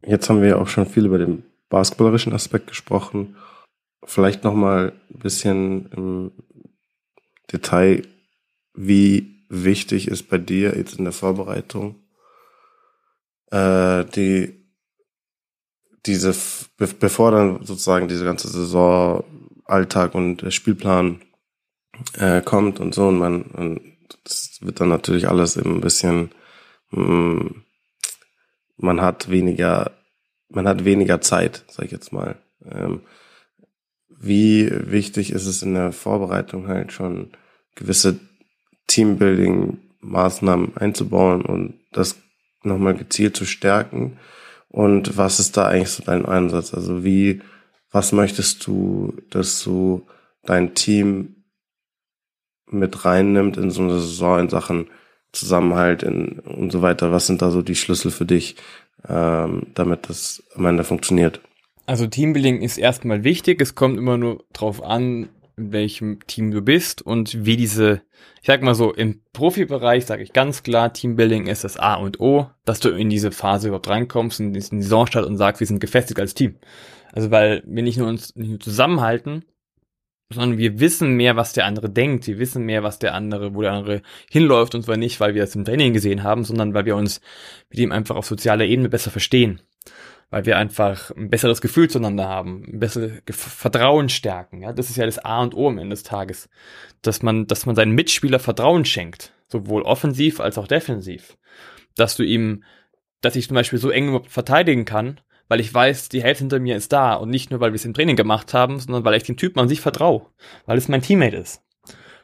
Jetzt haben wir ja auch schon viel über den basketballerischen Aspekt gesprochen. Vielleicht noch mal ein bisschen im Detail, wie wichtig ist bei dir jetzt in der Vorbereitung äh, die diese be bevor dann sozusagen diese ganze Saison Alltag und Spielplan äh, kommt und so und man und das wird dann natürlich alles eben ein bisschen mh, mm, man hat weniger, man hat weniger Zeit, sag ich jetzt mal. Ähm, wie wichtig ist es in der Vorbereitung halt schon gewisse Teambuilding-Maßnahmen einzubauen und das nochmal gezielt zu stärken? Und was ist da eigentlich so dein Einsatz? Also wie, was möchtest du, dass du dein Team mit reinnimmt in so eine Saison in Sachen Zusammenhalt in, und so weiter. Was sind da so die Schlüssel für dich, ähm, damit das am Ende funktioniert? Also Teambuilding ist erstmal wichtig. Es kommt immer nur drauf an, in welchem Team du bist und wie diese, ich sag mal so, im Profibereich sage ich ganz klar, Teambuilding ist das A und O, dass du in diese Phase überhaupt reinkommst, in diesen Saisonstart und sagst, wir sind gefestigt als Team. Also weil wir nicht nur uns nicht nur zusammenhalten, sondern wir wissen mehr, was der andere denkt. Wir wissen mehr, was der andere, wo der andere hinläuft und zwar nicht, weil wir es im Training gesehen haben, sondern weil wir uns mit ihm einfach auf sozialer Ebene besser verstehen. Weil wir einfach ein besseres Gefühl zueinander haben, ein besseres Vertrauen stärken. Ja, das ist ja das A und O am Ende des Tages. Dass man, dass man seinen Mitspieler Vertrauen schenkt. sowohl offensiv als auch defensiv. Dass du ihm, dass ich zum Beispiel so eng verteidigen kann, weil ich weiß, die Hälfte hinter mir ist da und nicht nur, weil wir es im Training gemacht haben, sondern weil ich dem Typen an sich vertraue, weil es mein Teammate ist.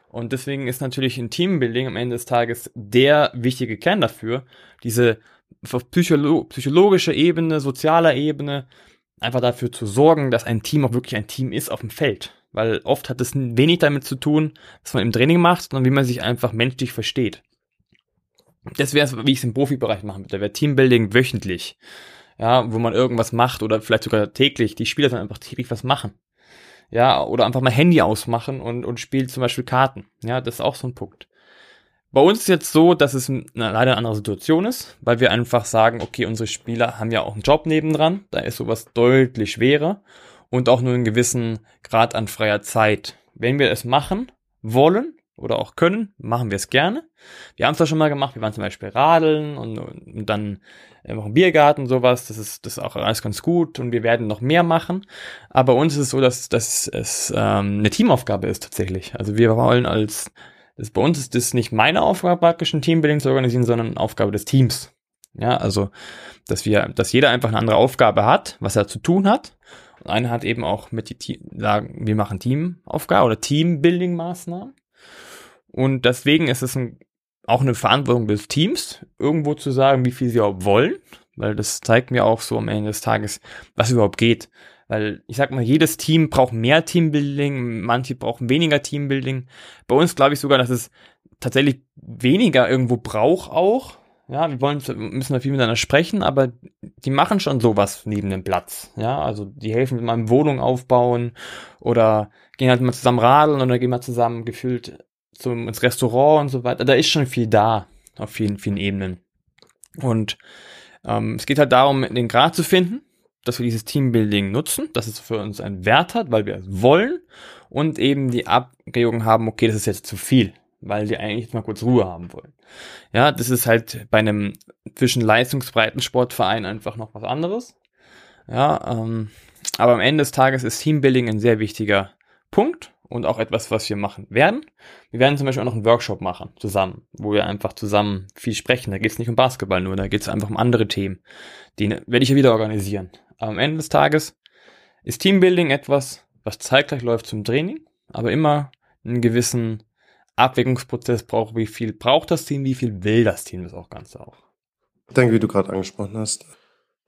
Und deswegen ist natürlich ein Teambuilding am Ende des Tages der wichtige Kern dafür, diese psycholo psychologische Ebene, sozialer Ebene, einfach dafür zu sorgen, dass ein Team auch wirklich ein Team ist auf dem Feld. Weil oft hat es wenig damit zu tun, was man im Training macht, sondern wie man sich einfach menschlich versteht. Das wäre es, wie ich es im Profibereich machen würde. Da wäre Teambuilding wöchentlich. Ja, wo man irgendwas macht oder vielleicht sogar täglich. Die Spieler dann einfach täglich was machen. Ja, oder einfach mal Handy ausmachen und, und spielt zum Beispiel Karten. Ja, das ist auch so ein Punkt. Bei uns ist jetzt so, dass es eine, leider eine andere Situation ist, weil wir einfach sagen, okay, unsere Spieler haben ja auch einen Job nebendran, da ist sowas deutlich schwerer und auch nur einen gewissen Grad an freier Zeit. Wenn wir es machen wollen oder auch können, machen wir es gerne. Wir haben es ja schon mal gemacht, wir waren zum Beispiel radeln und, und dann auch im Biergarten sowas, das ist, das ist auch alles ganz gut und wir werden noch mehr machen. Aber bei uns ist es so, dass, dass es ähm, eine Teamaufgabe ist tatsächlich. Also wir wollen als das, bei uns ist das nicht meine Aufgabe, praktisch ein Teambuilding zu organisieren, sondern eine Aufgabe des Teams. Ja, also, dass wir, dass jeder einfach eine andere Aufgabe hat, was er zu tun hat. Und einer hat eben auch mit die sagen, wir machen Teamaufgabe oder Teambuilding-Maßnahmen. Und deswegen ist es ein, auch eine Verantwortung des Teams, irgendwo zu sagen, wie viel sie überhaupt wollen, weil das zeigt mir auch so am Ende des Tages, was überhaupt geht. Weil ich sag mal, jedes Team braucht mehr Teambuilding, manche brauchen weniger Teambuilding. Bei uns glaube ich sogar, dass es tatsächlich weniger irgendwo braucht auch. Ja, wir wollen, müssen da viel miteinander sprechen, aber die machen schon sowas neben dem Platz. Ja, also die helfen mit meinem Wohnung aufbauen oder gehen halt mal zusammen radeln oder gehen mal zusammen gefühlt zum, ins Restaurant und so weiter. Da ist schon viel da auf vielen, vielen Ebenen. Und ähm, es geht halt darum, den Grad zu finden dass wir dieses Teambuilding nutzen, dass es für uns einen Wert hat, weil wir es wollen und eben die Abwägung haben, okay, das ist jetzt zu viel, weil wir eigentlich mal kurz Ruhe haben wollen. Ja, das ist halt bei einem zwischen leistungsbreiten Sportverein einfach noch was anderes. Ja, ähm, aber am Ende des Tages ist Teambuilding ein sehr wichtiger Punkt und auch etwas, was wir machen werden. Wir werden zum Beispiel auch noch einen Workshop machen zusammen, wo wir einfach zusammen viel sprechen. Da geht es nicht um Basketball nur, da geht es einfach um andere Themen. Die werde ich ja wieder organisieren. Aber am Ende des Tages ist Teambuilding etwas, was zeitgleich läuft zum Training, aber immer einen gewissen Abwägungsprozess braucht, wie viel braucht das Team, wie viel will das Team das auch Ganze auch. Ich denke, wie du gerade angesprochen hast.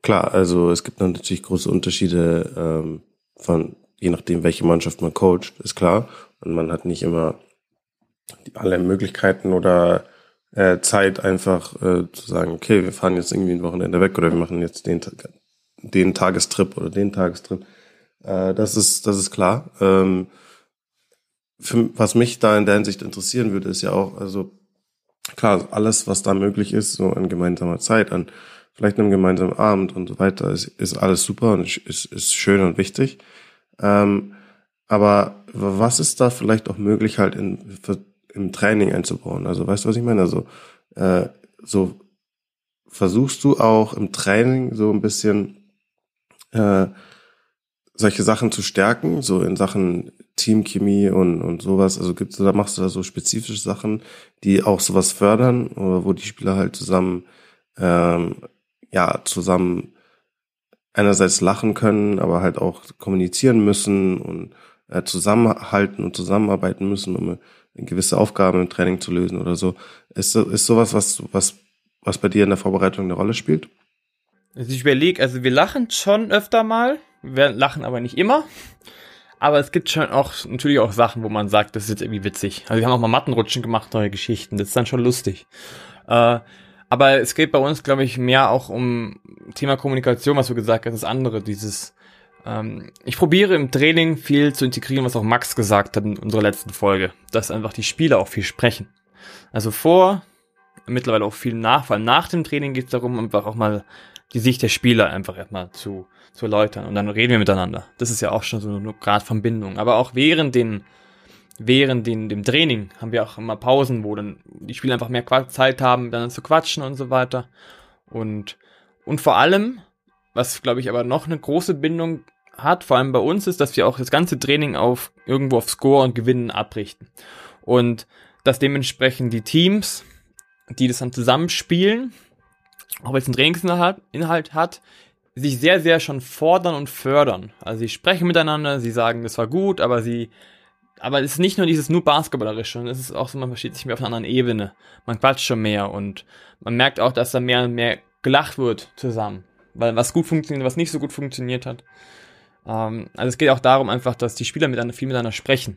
Klar, also es gibt natürlich große Unterschiede ähm, von, je nachdem, welche Mannschaft man coacht, ist klar. Und man hat nicht immer alle Möglichkeiten oder äh, Zeit, einfach äh, zu sagen, okay, wir fahren jetzt irgendwie ein Wochenende weg oder wir machen jetzt den den Tagestrip oder den Tagestrip. Äh, das ist, das ist klar. Ähm, für, was mich da in der Hinsicht interessieren würde, ist ja auch, also klar, alles, was da möglich ist, so an gemeinsamer Zeit, an vielleicht einem gemeinsamen Abend und so weiter, ist, ist alles super und ist, ist schön und wichtig. Ähm, aber was ist da vielleicht auch möglich, halt in, für, im Training einzubauen? Also weißt du, was ich meine? Also äh, so versuchst du auch im Training so ein bisschen äh, solche Sachen zu stärken, so in Sachen Teamchemie und, und sowas. Also gibt's da machst du da so spezifische Sachen, die auch sowas fördern, oder wo die Spieler halt zusammen, ähm, ja, zusammen einerseits lachen können, aber halt auch kommunizieren müssen und äh, zusammenhalten und zusammenarbeiten müssen, um gewisse Aufgaben im Training zu lösen oder so. Ist, ist sowas, was, was, was bei dir in der Vorbereitung eine Rolle spielt? Also ich überlege, also wir lachen schon öfter mal, wir lachen aber nicht immer. Aber es gibt schon auch natürlich auch Sachen, wo man sagt, das ist jetzt irgendwie witzig. Also wir haben auch mal Mattenrutschen gemacht, neue Geschichten. Das ist dann schon lustig. Äh, aber es geht bei uns, glaube ich, mehr auch um Thema Kommunikation, was du gesagt hast, das andere, dieses ähm, ich probiere im Training viel zu integrieren, was auch Max gesagt hat in unserer letzten Folge, dass einfach die Spieler auch viel sprechen. Also vor, mittlerweile auch viel nach, weil nach dem Training geht es darum, einfach auch mal die Sicht der Spieler einfach erstmal zu, zu erläutern und dann reden wir miteinander. Das ist ja auch schon so eine Grad von Bindung. Aber auch während den, während den, dem Training haben wir auch immer Pausen, wo dann die Spieler einfach mehr Zeit haben, dann zu quatschen und so weiter. Und, und vor allem, was glaube ich aber noch eine große Bindung hat, vor allem bei uns, ist, dass wir auch das ganze Training auf irgendwo auf Score und Gewinnen abrichten. Und dass dementsprechend die Teams, die das dann zusammenspielen, auch jetzt einen Trainingsinhalt Inhalt hat, sich sehr, sehr schon fordern und fördern. Also sie sprechen miteinander, sie sagen, das war gut, aber sie, aber es ist nicht nur dieses nur Basketballerische, es ist auch so, man versteht sich mehr auf einer anderen Ebene. Man quatscht schon mehr und man merkt auch, dass da mehr und mehr gelacht wird zusammen. Weil was gut funktioniert, was nicht so gut funktioniert hat. Ähm, also es geht auch darum einfach, dass die Spieler miteinander viel miteinander sprechen.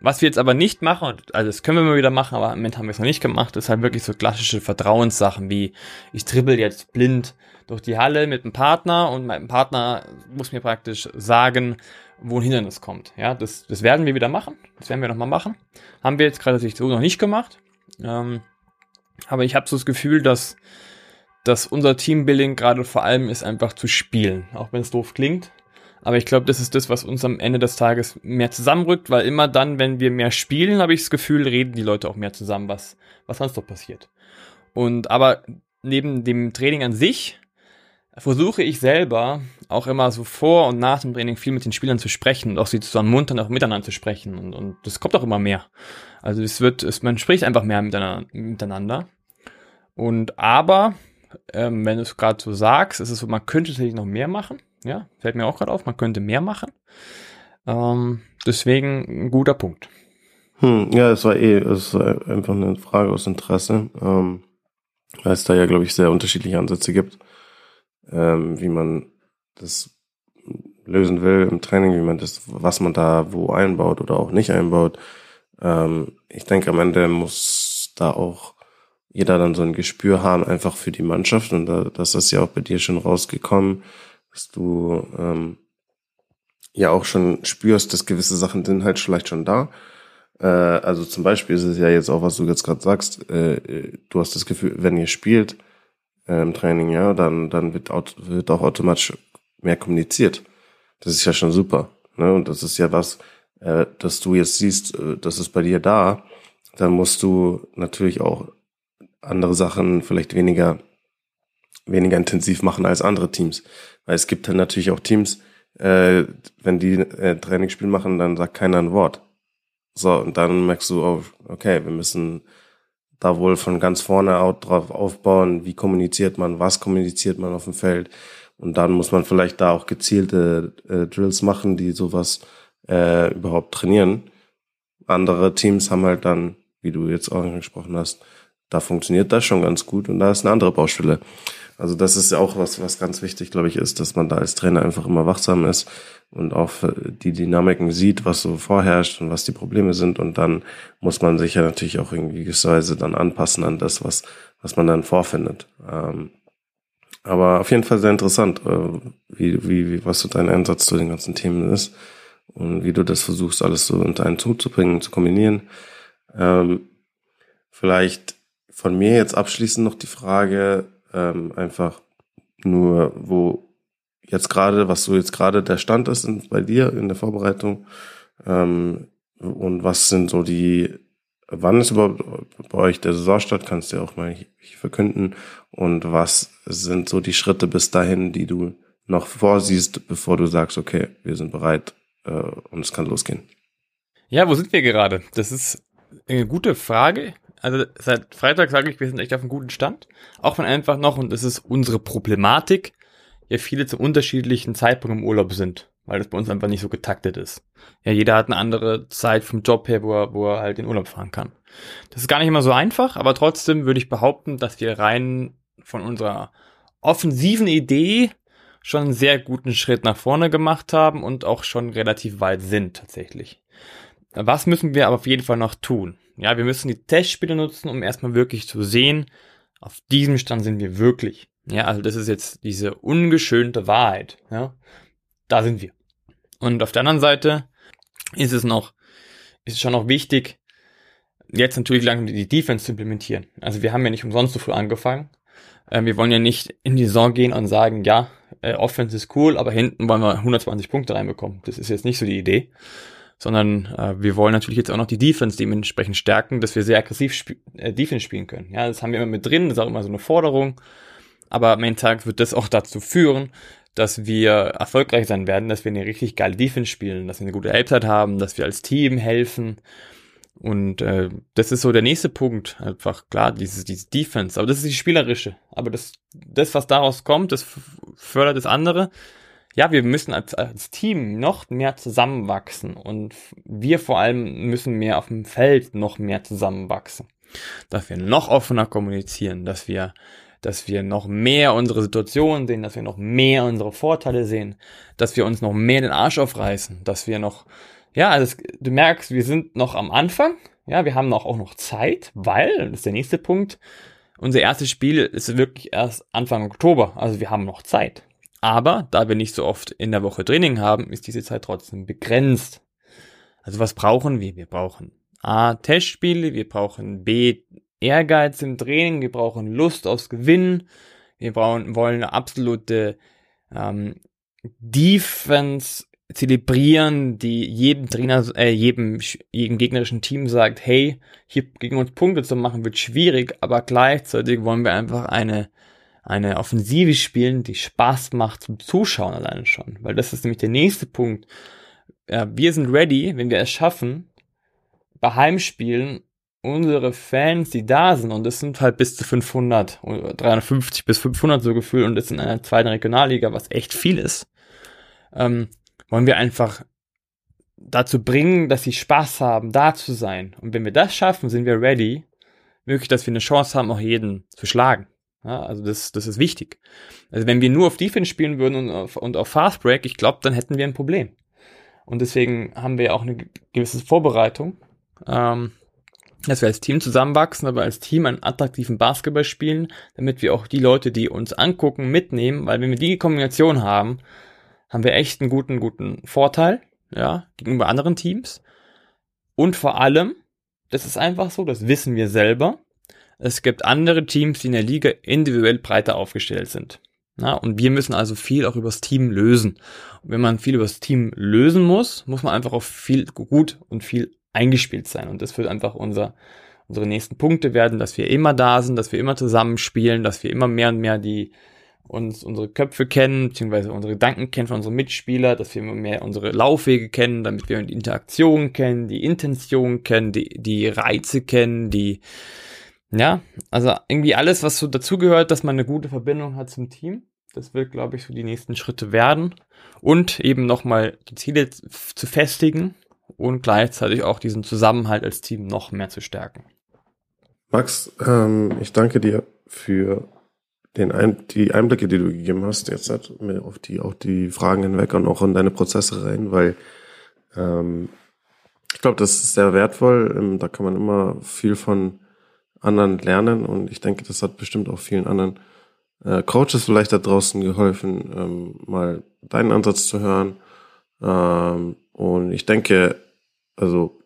Was wir jetzt aber nicht machen, also das können wir mal wieder machen, aber im Moment haben wir es noch nicht gemacht, ist halt wirklich so klassische Vertrauenssachen wie ich dribbel jetzt blind durch die Halle mit einem Partner und mein Partner muss mir praktisch sagen, wo ein Hindernis kommt. Ja, das, das werden wir wieder machen. Das werden wir nochmal machen. Haben wir jetzt gerade natürlich so noch nicht gemacht. Ähm, aber ich habe so das Gefühl, dass, dass unser Teambuilding gerade vor allem ist, einfach zu spielen. Auch wenn es doof klingt. Aber ich glaube, das ist das, was uns am Ende des Tages mehr zusammenrückt, weil immer dann, wenn wir mehr spielen, habe ich das Gefühl, reden die Leute auch mehr zusammen, was, was sonst noch passiert. Und aber neben dem Training an sich versuche ich selber auch immer so vor und nach dem Training viel mit den Spielern zu sprechen und auch sie zu ermuntern, auch miteinander zu sprechen. Und, und das kommt auch immer mehr. Also es wird, es, man spricht einfach mehr miteinander. Und aber, ähm, wenn du es gerade so sagst, ist es so, man könnte tatsächlich noch mehr machen. Ja, fällt mir auch gerade auf, man könnte mehr machen. Ähm, deswegen ein guter Punkt. Hm, ja, es war eh, es war einfach eine Frage aus Interesse, ähm, weil es da ja, glaube ich, sehr unterschiedliche Ansätze gibt, ähm, wie man das lösen will im Training, wie man das, was man da wo einbaut oder auch nicht einbaut. Ähm, ich denke, am Ende muss da auch jeder dann so ein Gespür haben, einfach für die Mannschaft. Und da, das ist ja auch bei dir schon rausgekommen, dass du ähm, ja auch schon spürst, dass gewisse Sachen sind halt vielleicht schon da. Äh, also zum Beispiel ist es ja jetzt auch, was du jetzt gerade sagst, äh, du hast das Gefühl, wenn ihr spielt äh, im Training, ja, dann, dann wird, wird auch automatisch mehr kommuniziert. Das ist ja schon super. Ne? Und das ist ja was, äh, dass du jetzt siehst, äh, das ist bei dir da, dann musst du natürlich auch andere Sachen vielleicht weniger weniger intensiv machen als andere Teams. Weil es gibt dann natürlich auch Teams, äh, wenn die äh, Trainingsspiel machen, dann sagt keiner ein Wort. So, und dann merkst du, oh, okay, wir müssen da wohl von ganz vorne out drauf aufbauen, wie kommuniziert man, was kommuniziert man auf dem Feld. Und dann muss man vielleicht da auch gezielte äh, Drills machen, die sowas äh, überhaupt trainieren. Andere Teams haben halt dann, wie du jetzt auch angesprochen hast, da funktioniert das schon ganz gut und da ist eine andere Baustelle. Also das ist ja auch was, was ganz wichtig, glaube ich, ist, dass man da als Trainer einfach immer wachsam ist und auch die Dynamiken sieht, was so vorherrscht und was die Probleme sind. Und dann muss man sich ja natürlich auch in gewisser Weise dann anpassen an das, was, was man dann vorfindet. Ähm, aber auf jeden Fall sehr interessant, äh, wie, wie, wie, was so dein Einsatz zu den ganzen Themen ist und wie du das versuchst, alles so unter einen Zug zu bringen, zu kombinieren. Ähm, vielleicht von mir jetzt abschließend noch die Frage, ähm, einfach nur, wo jetzt gerade, was so jetzt gerade der Stand ist in, bei dir in der Vorbereitung ähm, und was sind so die, wann ist überhaupt bei euch der Saisonstart, kannst du ja auch mal verkünden und was sind so die Schritte bis dahin, die du noch vorsiehst, bevor du sagst, okay, wir sind bereit äh, und es kann losgehen. Ja, wo sind wir gerade? Das ist eine gute Frage. Also seit Freitag sage ich, wir sind echt auf einem guten Stand. Auch wenn einfach noch, und das ist unsere Problematik, ja viele zum unterschiedlichen Zeitpunkt im Urlaub sind, weil das bei uns einfach nicht so getaktet ist. Ja, jeder hat eine andere Zeit vom Job her, wo er, wo er halt in Urlaub fahren kann. Das ist gar nicht immer so einfach, aber trotzdem würde ich behaupten, dass wir rein von unserer offensiven Idee schon einen sehr guten Schritt nach vorne gemacht haben und auch schon relativ weit sind tatsächlich. Was müssen wir aber auf jeden Fall noch tun? Ja, wir müssen die Testspiele nutzen, um erstmal wirklich zu sehen, auf diesem Stand sind wir wirklich. Ja, also das ist jetzt diese ungeschönte Wahrheit. Ja, da sind wir. Und auf der anderen Seite ist es noch, ist es schon noch wichtig, jetzt natürlich langsam die Defense zu implementieren. Also wir haben ja nicht umsonst so früh angefangen. Äh, wir wollen ja nicht in die Saison gehen und sagen, ja, äh, Offense ist cool, aber hinten wollen wir 120 Punkte reinbekommen. Das ist jetzt nicht so die Idee sondern äh, wir wollen natürlich jetzt auch noch die Defense dementsprechend stärken, dass wir sehr aggressiv sp äh, Defense spielen können. Ja, das haben wir immer mit drin, das ist auch immer so eine Forderung. Aber am Ende Tag wird das auch dazu führen, dass wir erfolgreich sein werden, dass wir eine richtig geile Defense spielen, dass wir eine gute Halbzeit haben, dass wir als Team helfen. Und äh, das ist so der nächste Punkt. Einfach klar, dieses, dieses Defense. Aber das ist die spielerische. Aber das, das, was daraus kommt, das fördert das andere. Ja, wir müssen als, als Team noch mehr zusammenwachsen. Und wir vor allem müssen mehr auf dem Feld noch mehr zusammenwachsen. Dass wir noch offener kommunizieren, dass wir dass wir noch mehr unsere Situation sehen, dass wir noch mehr unsere Vorteile sehen, dass wir uns noch mehr den Arsch aufreißen, dass wir noch, ja, also du merkst, wir sind noch am Anfang, ja, wir haben noch auch noch Zeit, weil, das ist der nächste Punkt, unser erstes Spiel ist wirklich erst Anfang Oktober, also wir haben noch Zeit. Aber da wir nicht so oft in der Woche Training haben, ist diese Zeit trotzdem begrenzt. Also was brauchen wir? Wir brauchen A, Testspiele, wir brauchen B, Ehrgeiz im Training, wir brauchen Lust aufs Gewinnen, wir brauchen, wollen eine absolute ähm, Defense zelebrieren, die jedem Trainer, äh, jedem, jedem gegnerischen Team sagt, hey, hier gegen uns Punkte zu machen wird schwierig, aber gleichzeitig wollen wir einfach eine, eine Offensive spielen, die Spaß macht zum Zuschauen alleine schon. Weil das ist nämlich der nächste Punkt. Wir sind ready, wenn wir es schaffen, bei Heimspielen unsere Fans, die da sind, und das sind halt bis zu 500, 350 bis 500 so gefühlt, und das in einer zweiten Regionalliga, was echt viel ist, ähm, wollen wir einfach dazu bringen, dass sie Spaß haben, da zu sein. Und wenn wir das schaffen, sind wir ready, wirklich, dass wir eine Chance haben, auch jeden zu schlagen. Ja, also das, das ist wichtig. Also wenn wir nur auf Defense spielen würden und auf, und auf Fast Break, ich glaube, dann hätten wir ein Problem. Und deswegen haben wir auch eine gewisse Vorbereitung. Ähm, dass wir als Team zusammenwachsen, aber als Team einen attraktiven Basketball spielen, damit wir auch die Leute, die uns angucken, mitnehmen, weil wenn wir die Kombination haben, haben wir echt einen guten, guten Vorteil, ja, gegenüber anderen Teams. Und vor allem, das ist einfach so, das wissen wir selber, es gibt andere Teams, die in der Liga individuell breiter aufgestellt sind. Ja, und wir müssen also viel auch übers Team lösen. Und wenn man viel übers Team lösen muss, muss man einfach auch viel gut und viel eingespielt sein. Und das wird einfach unser, unsere nächsten Punkte werden, dass wir immer da sind, dass wir immer zusammenspielen, dass wir immer mehr und mehr die uns unsere Köpfe kennen, beziehungsweise unsere Gedanken kennen von unseren Mitspielern, dass wir immer mehr unsere Laufwege kennen, damit wir die Interaktion kennen, die Intention kennen, die, die Reize kennen, die, ja, also irgendwie alles, was so dazugehört, dass man eine gute Verbindung hat zum Team. Das wird, glaube ich, so die nächsten Schritte werden. Und eben nochmal die Ziele zu festigen, und gleichzeitig auch diesen Zusammenhalt als Team noch mehr zu stärken. Max, ähm, ich danke dir für den Ein die Einblicke, die du gegeben hast, jetzt halt auf die auch die Fragen hinweg und auch in deine Prozesse rein, weil ähm, ich glaube, das ist sehr wertvoll. Ähm, da kann man immer viel von anderen lernen und ich denke, das hat bestimmt auch vielen anderen äh, Coaches vielleicht da draußen geholfen, ähm, mal deinen Ansatz zu hören. Ähm, und ich denke, also,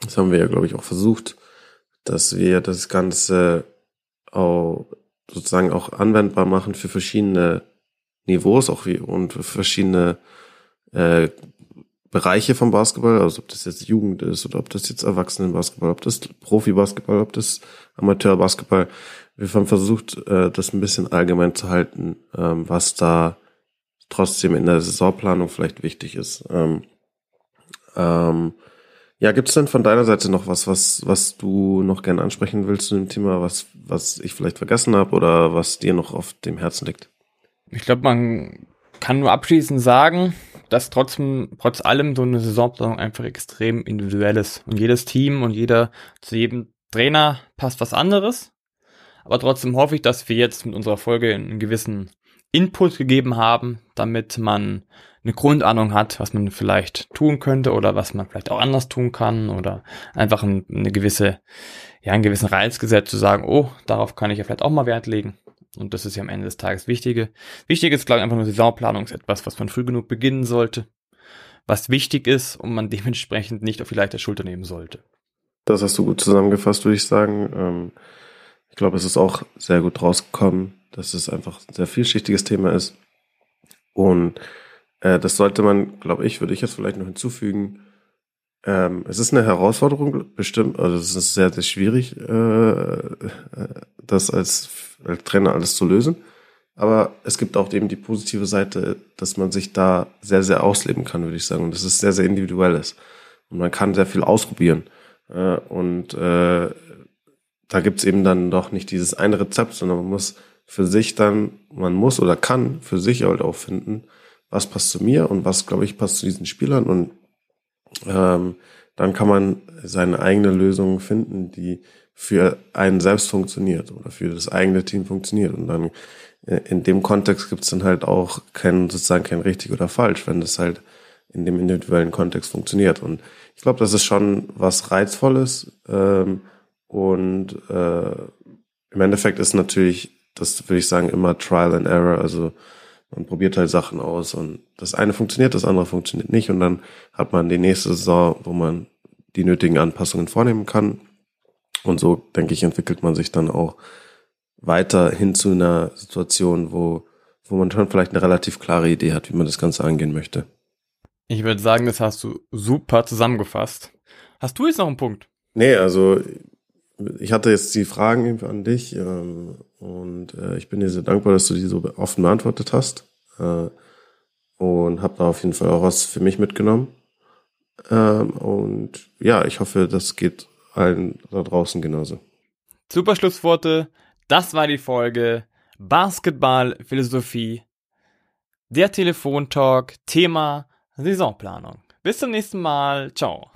das haben wir ja, glaube ich, auch versucht, dass wir das Ganze auch sozusagen auch anwendbar machen für verschiedene Niveaus auch wie, und für verschiedene äh, Bereiche vom Basketball, also ob das jetzt Jugend ist oder ob das jetzt Erwachsenenbasketball, ob das Profibasketball, ob das Amateurbasketball. Wir haben versucht, äh, das ein bisschen allgemein zu halten, ähm, was da trotzdem in der Saisonplanung vielleicht wichtig ist. Ähm, ähm, ja, gibt es denn von deiner Seite noch was, was, was du noch gerne ansprechen willst zu dem Thema, was, was ich vielleicht vergessen habe oder was dir noch auf dem Herzen liegt? Ich glaube, man kann nur abschließend sagen, dass trotzdem, trotz allem so eine Saisonplanung einfach extrem individuell ist. Und jedes Team und jeder, zu jedem Trainer passt was anderes. Aber trotzdem hoffe ich, dass wir jetzt mit unserer Folge einen gewissen Input gegeben haben, damit man eine Grundahnung hat, was man vielleicht tun könnte oder was man vielleicht auch anders tun kann oder einfach ein, eine gewisse, ja, einen gewissen Reiz gesetzt zu sagen, oh, darauf kann ich ja vielleicht auch mal Wert legen. Und das ist ja am Ende des Tages Wichtige. Wichtig ist, glaube ich, einfach nur Saisonplanung ist etwas, was man früh genug beginnen sollte, was wichtig ist und man dementsprechend nicht auf die leichte Schulter nehmen sollte. Das hast du gut zusammengefasst, würde ich sagen. Ähm, ich glaube, es ist auch sehr gut rausgekommen, dass es einfach ein sehr vielschichtiges Thema ist. Und äh, das sollte man, glaube ich, würde ich jetzt vielleicht noch hinzufügen. Ähm, es ist eine Herausforderung, bestimmt, also es ist sehr, sehr schwierig, äh, äh, das als, als Trainer alles zu lösen. Aber es gibt auch eben die positive Seite, dass man sich da sehr, sehr ausleben kann, würde ich sagen. Und das ist sehr, sehr individuell ist. Und man kann sehr viel ausprobieren. Äh, und äh, da gibt's eben dann doch nicht dieses eine Rezept, sondern man muss für sich dann, man muss oder kann für sich halt auch finden, was passt zu mir und was, glaube ich, passt zu diesen Spielern. Und ähm, dann kann man seine eigene Lösung finden, die für einen selbst funktioniert oder für das eigene Team funktioniert. Und dann äh, in dem Kontext gibt's dann halt auch kein, sozusagen kein richtig oder falsch, wenn das halt in dem individuellen Kontext funktioniert. Und ich glaube, das ist schon was Reizvolles. Ähm, und äh, im Endeffekt ist natürlich, das würde ich sagen, immer Trial and Error. Also man probiert halt Sachen aus und das eine funktioniert, das andere funktioniert nicht. Und dann hat man die nächste Saison, wo man die nötigen Anpassungen vornehmen kann. Und so, denke ich, entwickelt man sich dann auch weiter hin zu einer Situation, wo, wo man schon vielleicht eine relativ klare Idee hat, wie man das Ganze angehen möchte. Ich würde sagen, das hast du super zusammengefasst. Hast du jetzt noch einen Punkt? Nee, also ich hatte jetzt die Fragen an dich ähm, und äh, ich bin dir sehr dankbar, dass du die so offen beantwortet hast äh, und habe da auf jeden Fall auch was für mich mitgenommen. Ähm, und ja, ich hoffe, das geht allen da draußen genauso. Super Schlussworte. Das war die Folge Basketball Philosophie. Der Telefontalk, Thema Saisonplanung. Bis zum nächsten Mal. Ciao.